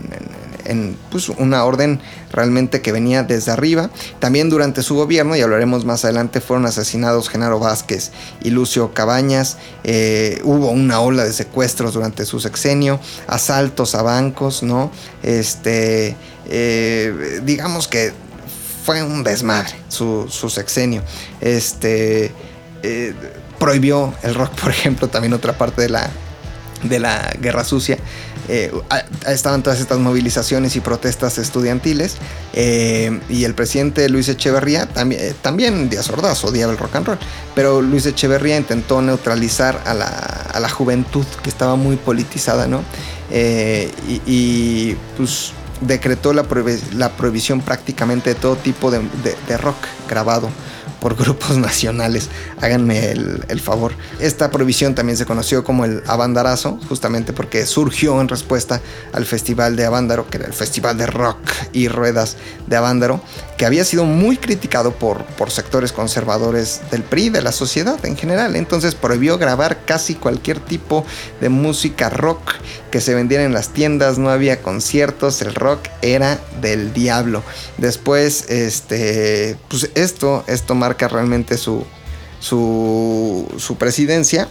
en, pues, una orden realmente que venía desde arriba. También durante su gobierno, y hablaremos más adelante, fueron asesinados Genaro Vázquez y Lucio Cabañas. Eh, hubo una ola de secuestros durante su sexenio, asaltos a bancos, ¿no? Este, eh, digamos que fue un desmadre su, su sexenio. Este, eh, prohibió el rock, por ejemplo, también otra parte de la, de la guerra sucia. Eh, estaban todas estas movilizaciones y protestas estudiantiles eh, y el presidente Luis Echeverría también, eh, también Díaz Ordaz odiaba el rock and roll, pero Luis Echeverría intentó neutralizar a la, a la juventud que estaba muy politizada, ¿no? Y, pues decretó la, prohib la, prohibición prácticamente de todo tipo de rock grabado por grupos nacionales. Háganme el, favor. Esta prohibición también se conoció como el Abandarazo, justamente porque surgió en respuesta al Festival de Avándaro, que era el Festival de Rock y Ruedas de Avándaro, que había sido muy criticado por, por sectores conservadores del PRI, de la sociedad en general. Entonces prohibió grabar casi cualquier tipo de música rock que se vendiera en las tiendas, no había conciertos, el rock era del diablo. Después, este, pues esto, esto marca realmente su, su, su presidencia.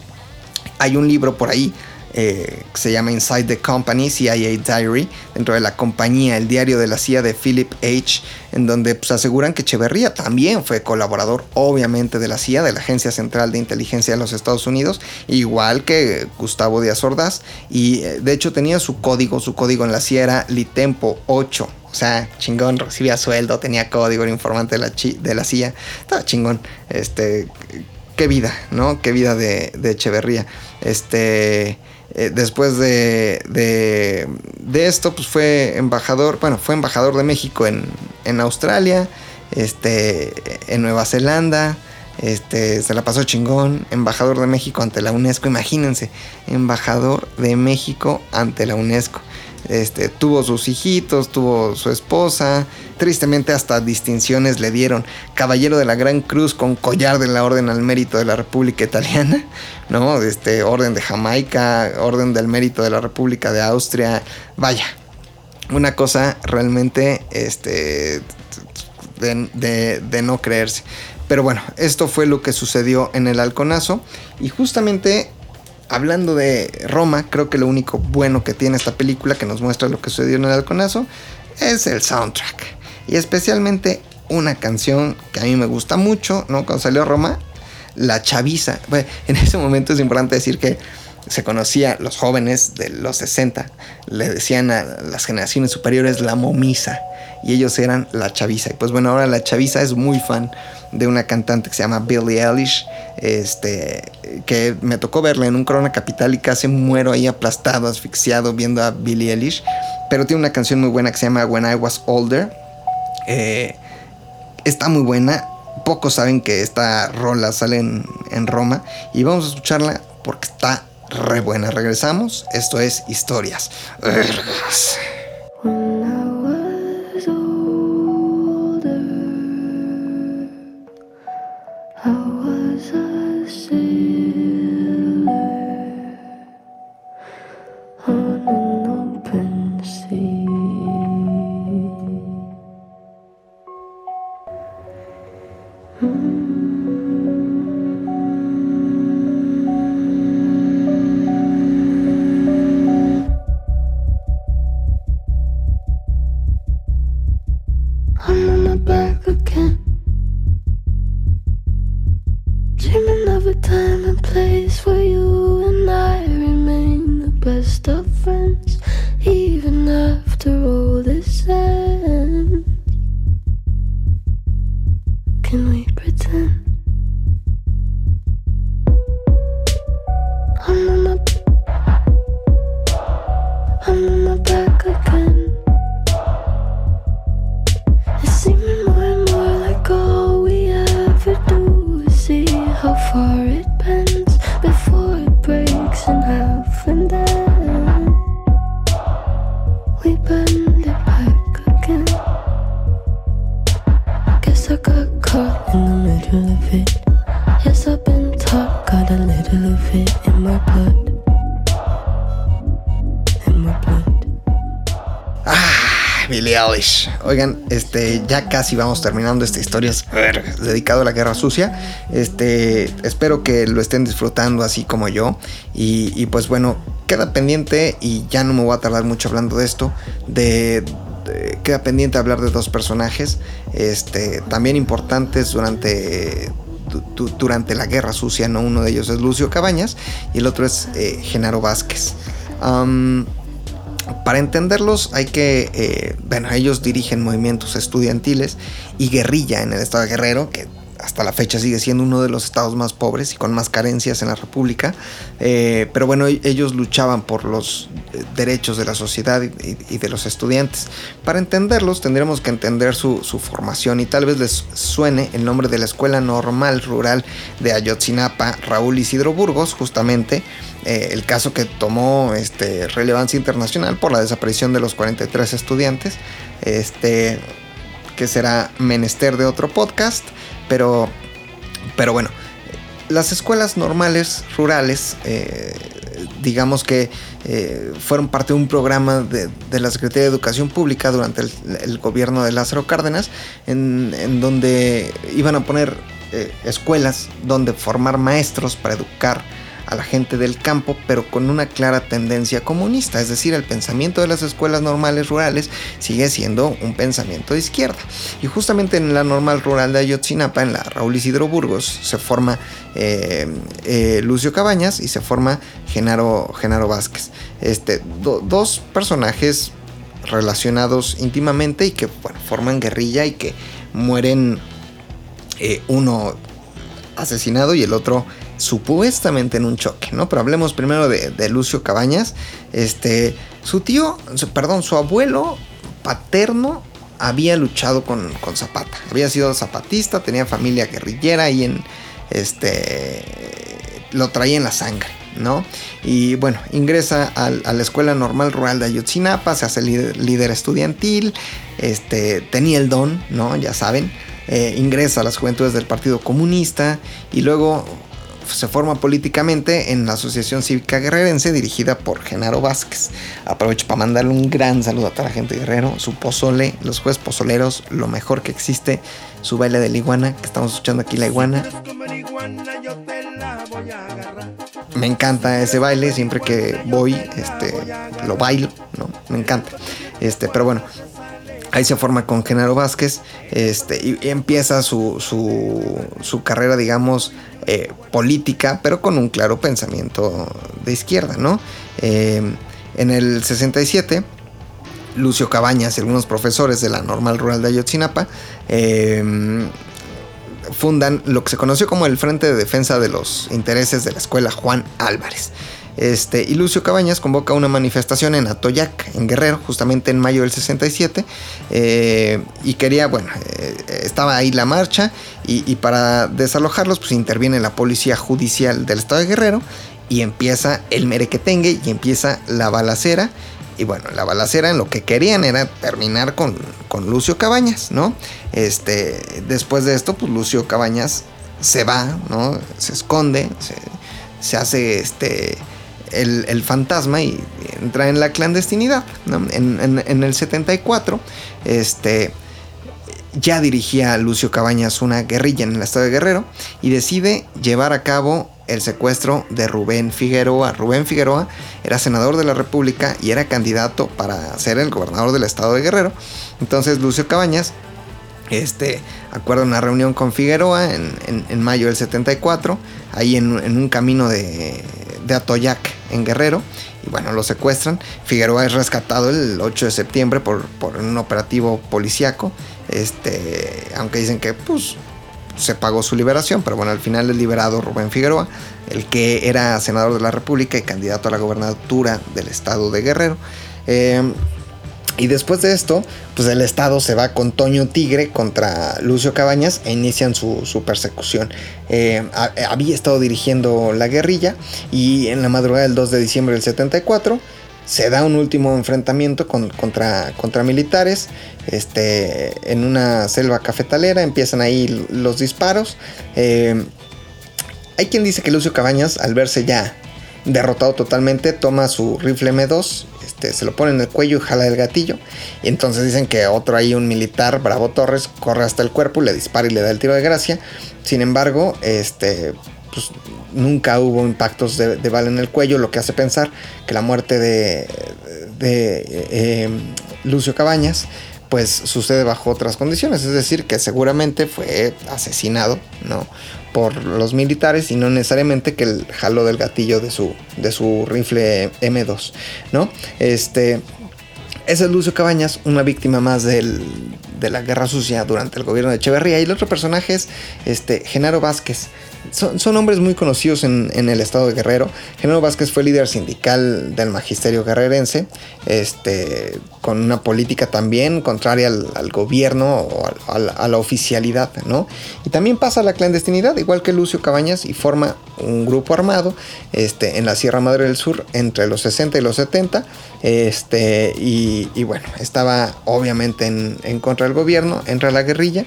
Hay un libro por ahí eh, se llama Inside the Company, CIA Diary, dentro de la compañía, el diario de la CIA de Philip H., en donde pues, aseguran que Echeverría también fue colaborador, obviamente, de la CIA, de la Agencia Central de Inteligencia de los Estados Unidos, igual que Gustavo Díaz Ordaz, y eh, de hecho tenía su código, su código en la CIA era Litempo 8, o sea, chingón, recibía sueldo, tenía código, era informante de la, de la CIA. Estaba chingón. Este, qué vida, ¿no? Qué vida de, de Echeverría. Este, eh, después de, de, de, esto, pues fue embajador, bueno, fue embajador de México en, en Australia, este, en Nueva Zelanda, este, se la pasó chingón, embajador de México ante la UNESCO, imagínense, embajador de México ante la UNESCO. Este, tuvo sus hijitos, tuvo su esposa, tristemente hasta distinciones le dieron. Caballero de la Gran Cruz con collar de la Orden al Mérito de la República Italiana, ¿no? Este, Orden de Jamaica, Orden del Mérito de la República de Austria, vaya, una cosa realmente este, de, de no creerse. Pero bueno, esto fue lo que sucedió en el halconazo y justamente hablando de Roma, creo que lo único bueno que tiene esta película que nos muestra lo que sucedió en el halconazo es el soundtrack. Y especialmente una canción que a mí me gusta mucho, ¿no? Cuando salió Roma, La Chaviza. En ese momento es importante decir que se conocía, los jóvenes de los 60 le decían a las generaciones superiores la momisa y ellos eran la chaviza. Y pues bueno, ahora la chaviza es muy fan de una cantante que se llama Billie Eilish, este, que me tocó verla en un Corona Capital y casi muero ahí aplastado, asfixiado viendo a Billie Eilish, pero tiene una canción muy buena que se llama When I Was Older. Eh, está muy buena, pocos saben que esta rola sale en, en Roma y vamos a escucharla porque está re buena. Regresamos. Esto es Historias. Oigan, este, ya casi vamos terminando esta historia dedicado a la guerra sucia. Este, espero que lo estén disfrutando así como yo. Y, pues bueno, queda pendiente y ya no me voy a tardar mucho hablando de esto. De, queda pendiente hablar de dos personajes, este, también importantes durante durante la guerra sucia, ¿no? Uno de ellos es Lucio Cabañas y el otro es eh, Genaro Vázquez. Para entenderlos hay que, eh, bueno, ellos dirigen movimientos estudiantiles y guerrilla en el estado Guerrero, que hasta la fecha sigue siendo uno de los estados más pobres y con más carencias en la República. Eh, pero bueno, e-, ellos luchaban por los eh, derechos de la sociedad y, de los estudiantes. Para entenderlos tendremos que entender su, formación y tal vez les suene el nombre de la Escuela Normal Rural de Ayotzinapa, Raúl Isidro Burgos, justamente eh, el caso que tomó este, relevancia internacional por la desaparición de los 43 estudiantes. Este, que será menester de otro podcast. Pero, pero bueno, las escuelas normales rurales, eh, digamos que eh, fueron parte de un programa de, la Secretaría de Educación Pública durante el, gobierno de Lázaro Cárdenas, en, donde iban a poner eh, escuelas donde formar maestros para educar a la gente del campo, pero con una clara tendencia comunista, es decir, el pensamiento de las escuelas normales rurales sigue siendo un pensamiento de izquierda. Y justamente en la normal rural de Ayotzinapa, en la Raúl Isidro Burgos, se forma eh, eh, Lucio Cabañas y se forma Genaro, Genaro Vázquez. Este, dos personajes relacionados íntimamente y que forman guerrilla y que mueren eh, uno asesinado y el otro supuestamente en un choque, ¿no? Pero hablemos primero de, Lucio Cabañas. Este, su tío, perdón, su abuelo paterno había luchado con, con, Zapata. Había sido zapatista, tenía familia guerrillera y en este lo traía en la sangre. ¿no? Y bueno, ingresa a, la Escuela Normal Rural de Ayotzinapa, se hace líder, estudiantil, este, tenía el don, ¿no? Ya saben, eh, ingresa a las juventudes del Partido Comunista y luego se forma políticamente en la Asociación Cívica Guerrerense dirigida por Genaro Vázquez. Aprovecho para mandarle un gran saludo a toda la gente guerrero, su pozole, los jueces pozoleros, lo mejor que existe, su baile de la iguana, que estamos escuchando aquí la iguana. Me encanta ese baile, siempre que voy, este, lo bailo, ¿no? Me encanta. Este, pero bueno, Ahí se forma con Genaro Vázquez este, y, empieza su, su, carrera, digamos, eh, política, pero con un claro pensamiento de izquierda, ¿no? Eh, en el 67, Lucio Cabañas y algunos profesores de la Normal Rural de Ayotzinapa eh, fundan lo que se conoció como el Frente de Defensa de los Intereses de la Escuela Juan Álvarez. Este, y Lucio Cabañas convoca una manifestación en Atoyac, en Guerrero, justamente en mayo del 67. Eh, y quería, bueno, eh, estaba ahí la marcha. Y, para desalojarlos, pues interviene la policía judicial del estado de Guerrero. Y empieza el merequetengue y empieza la balacera. Y bueno, la balacera en lo que querían era terminar con, con Lucio Cabañas, ¿no? Este, después de esto, pues Lucio Cabañas se va, ¿no? Se esconde, se, se hace este el, fantasma y entra en la clandestinidad. En, el 74, este, ya dirigía Lucio Cabañas una guerrilla en el estado de Guerrero y decide llevar a cabo el secuestro de Rubén Figueroa. Rubén Figueroa era senador de la República y era candidato para ser el gobernador del estado de Guerrero. Entonces Lucio Cabañas este, acuerda una reunión con Figueroa en, mayo del 74, ahí en, un camino de, de Atoyac en Guerrero. Y bueno, lo secuestran. Figueroa es rescatado el 8 de septiembre por, un operativo policiaco. Este, aunque dicen que pues se pagó su liberación, pero bueno, al final es liberado Rubén Figueroa, el que era senador de la República y candidato a la gobernatura del estado de Guerrero. Eh, y después de esto, pues el Estado se va con Toño Tigre contra Lucio Cabañas e inician su, persecución. Eh, había estado dirigiendo la guerrilla y en la madrugada del 2 de diciembre del 74 se da un último enfrentamiento contra, contra militares este, en una selva cafetalera. Empiezan ahí los disparos. Eh, hay quien dice que Lucio Cabañas, al verse ya derrotado totalmente, toma su rifle M2 este, se lo pone en el cuello y jala el gatillo. Y entonces dicen que otro ahí, un militar, Bravo Torres, corre hasta el cuerpo, le dispara y le da el tiro de gracia. Sin embargo, este, pues, nunca hubo impactos de, bala en el cuello, lo que hace pensar que la muerte de, de eh, Lucio Cabañas pues sucede bajo otras condiciones, es decir, que seguramente fue asesinado, ¿no? por los militares y no necesariamente que el jalo del gatillo de su, de su rifle M2, ¿no? Este, ese es Lucio Cabañas, una víctima más de la guerra sucia durante el gobierno de Echeverría. Y el otro personaje es este, Genaro Vázquez, son, hombres muy conocidos en, el estado de Guerrero. Genaro Vázquez fue líder sindical del magisterio guerrerense, este, con una política también contraria al, gobierno o a, la oficialidad, ¿no? Y también pasa a la clandestinidad, igual que Lucio Cabañas, y forma un grupo armado este, en la Sierra Madre del Sur entre los 60 y los 70. Este, y, bueno, estaba obviamente en, en contra del gobierno, entra la guerrilla.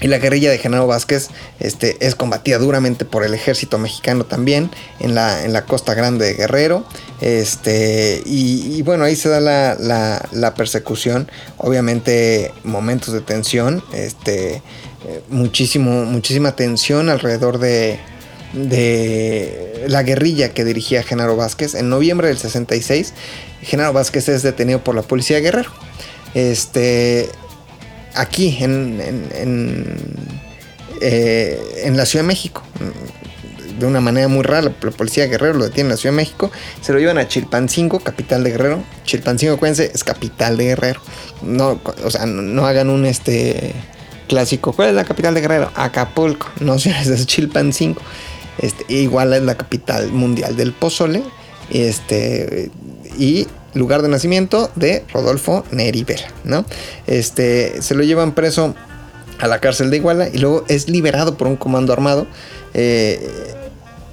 Y la guerrilla de Genaro Vázquez este, es combatida duramente por el ejército mexicano también en la, en la costa grande de Guerrero. Este, y, bueno, ahí se da la, persecución. Obviamente momentos de tensión. Este, eh, muchísimo, muchísima tensión alrededor de, de la guerrilla que dirigía Genaro Vázquez. En noviembre del 66, Genaro Vázquez es detenido por la policía de Guerrero. Este, aquí en, eh, en, la Ciudad de México. De una manera muy rara, la policía de Guerrero lo detiene en la Ciudad de México, se lo llevan a Chilpancingo, capital de Guerrero. Chilpancingo, acuérdense, es capital de Guerrero. No, o sea, no, hagan un este clásico. ¿Cuál es la capital de Guerrero? Acapulco. No, señores, es Chilpancingo. Este, Iguala es la capital mundial del pozole. Este, y lugar de nacimiento de Rodolfo Neri Vela, ¿no? Este, se lo llevan preso a la cárcel de Iguala y luego es liberado por un comando armado. eh,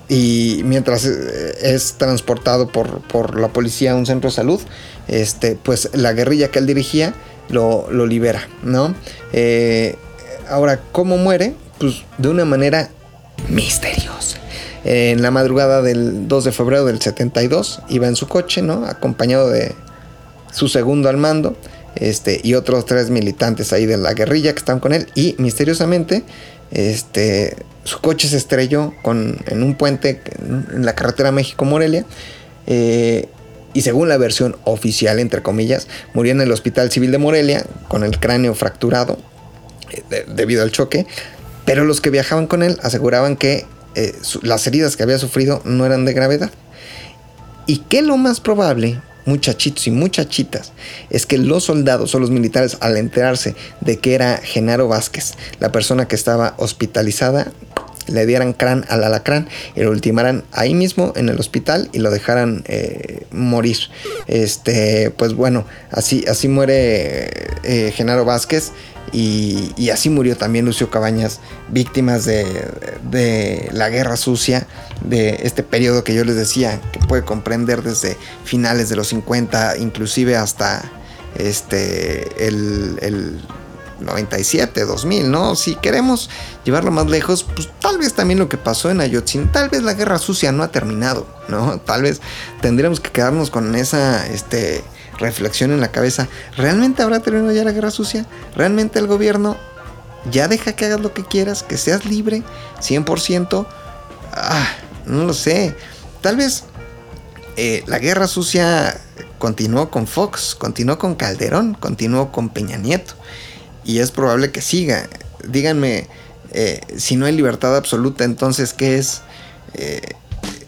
y mientras eh, es transportado por, por la policía a un centro de salud, este, pues la guerrilla que él dirigía lo, lo libera, ¿no? Eh, ahora, ¿cómo muere? Pues de una manera misteriosa. En la madrugada del 2 de febrero del 72 iba en su coche, ¿no? Acompañado de su segundo al mando este, y otros tres militantes ahí de la guerrilla que estaban con él y misteriosamente este, su coche se estrelló con, en un puente en la carretera México-Morelia eh, y según la versión oficial, entre comillas, murió en el Hospital Civil de Morelia con el cráneo fracturado eh, de- debido al choque, pero los que viajaban con él aseguraban que eh, las heridas que había sufrido no eran de gravedad. Y que lo más probable, muchachitos y muchachitas, es que los soldados o los militares, al enterarse de que era Genaro Vázquez, la persona que estaba hospitalizada, le dieran crán al alacrán y lo ultimaran ahí mismo en el hospital y lo dejaran eh, morir. Este, pues bueno, así, así muere eh, Genaro Vázquez y, y así murió también Lucio Cabañas, víctimas de, de la guerra sucia, de este periodo que yo les decía, que puede comprender desde finales de los 50, inclusive hasta este, el, el 97, 2000, ¿no? Si queremos llevarlo más lejos, pues tal vez también lo que pasó en Ayotzinapa, tal vez la guerra sucia no ha terminado, ¿no? Tal vez tendríamos que quedarnos con esa este, reflexión en la cabeza. ¿Realmente habrá terminado ya la guerra sucia? ¿Realmente el gobierno ya deja que hagas lo que quieras, que seas libre 100%? Ah, no lo sé. Tal vez eh, la guerra sucia continuó con Fox, continuó con Calderón, continuó con Peña Nieto. Y es probable que siga. Díganme, eh, si no hay libertad absoluta, entonces, ¿qué es? Eh,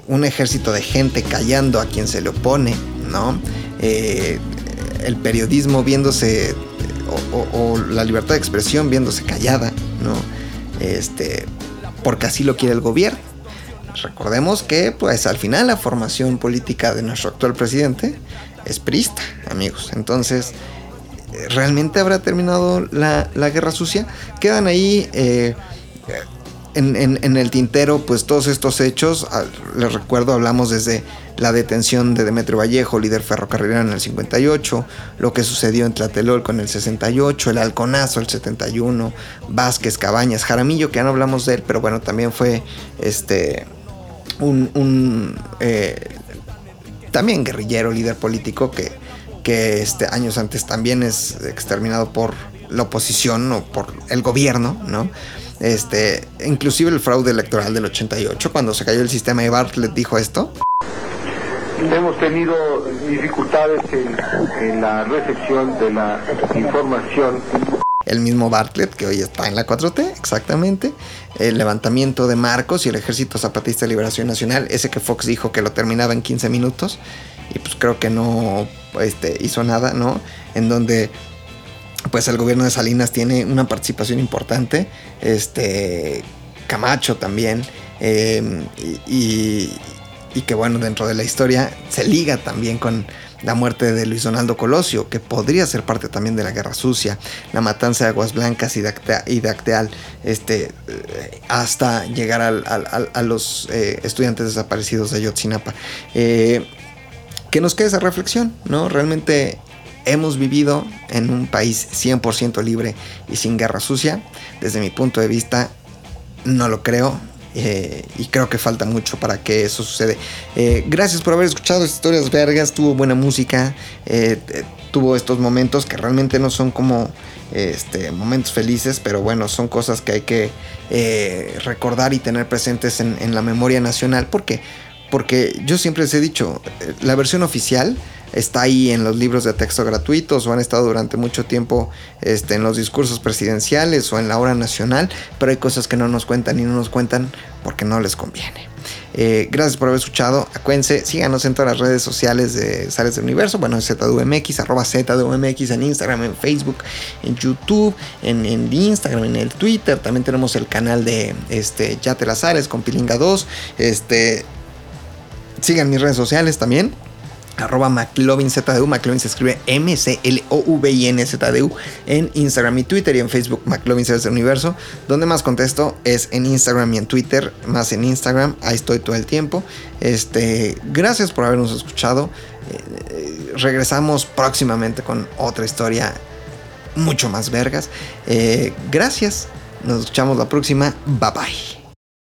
un ejército de gente callando a quien se le opone, ¿no? Eh, el periodismo viéndose, o, la libertad de expresión viéndose callada, ¿no? Este, porque así lo quiere el gobierno. Recordemos que, pues, al final la formación política de nuestro actual presidente es prista, amigos. Entonces, ¿realmente habrá terminado la, la guerra sucia? Quedan ahí eh, en, en- el tintero, pues todos estos hechos. Ah, Les recuerdo, hablamos desde la detención de Demetrio Vallejo, líder ferrocarrilero en el 58, lo que sucedió en Tlatelolco en el 68, el Halconazo el 71, Vázquez, Cabañas, Jaramillo, que ya no hablamos de él, pero bueno, también fue este un, un, eh, también guerrillero, líder político que, que este, años antes también es exterminado por la oposición o por el gobierno, ¿no? Este, inclusive el fraude electoral del 88, cuando se cayó el sistema de Bartlett, dijo esto. Hemos tenido dificultades en, en la recepción de la información. El mismo Bartlett, que hoy está en la 4T, exactamente. El levantamiento de Marcos y el Ejército Zapatista de Liberación Nacional, ese que Fox dijo que lo terminaba en 15 minutos. Y pues creo que no este, hizo nada, ¿no? En donde pues el gobierno de Salinas tiene una participación importante. Este Camacho también. eh, y, y- que bueno, dentro de la historia se liga también con la muerte de Luis Donaldo Colosio, que podría ser parte también de la Guerra Sucia, la matanza de Aguas Blancas y de, Actea- y de Acteal, este, hasta llegar al- a los eh, estudiantes desaparecidos de Ayotzinapa. Eh, que nos quede esa reflexión, ¿no? Realmente hemos vivido en un país 100% libre y sin guerra sucia. Desde mi punto de vista, no lo creo. eh, y creo que falta mucho para que eso suceda. Eh, gracias por haber escuchado historias vergas. Tuvo buena música. eh, tuvo estos momentos que realmente no son como este, momentos felices, pero bueno, son cosas que hay que recordar y tener presentes en, en la memoria nacional. ¿Por qué? Porque yo siempre les he dicho, la versión oficial está ahí en los libros de texto gratuitos o han estado durante mucho tiempo este, en los discursos presidenciales o en la hora nacional, pero hay cosas que no nos cuentan y no nos cuentan porque no les conviene. Eh, gracias por haber escuchado. Acuérdense, síganos en todas las redes sociales de Sales del Universo. Bueno, ZDUMX, arroba ZDUMX en Instagram, en Facebook, en YouTube, en, en Instagram, en el Twitter. También tenemos el canal de este, Ya con Pilinga 2. Este, sigan mis redes sociales también arroba McLovinZDU. McLovin se escribe M-C-L-O-V-I-N-Z-D-U en Instagram y Twitter y en Facebook McLovin del Universo. Donde más contesto es en Instagram y en Twitter, más en Instagram. Ahí estoy todo el tiempo. Este, gracias por habernos escuchado. Eh, regresamos próximamente con otra historia mucho más vergas. Eh, gracias. Nos escuchamos la próxima. Bye bye.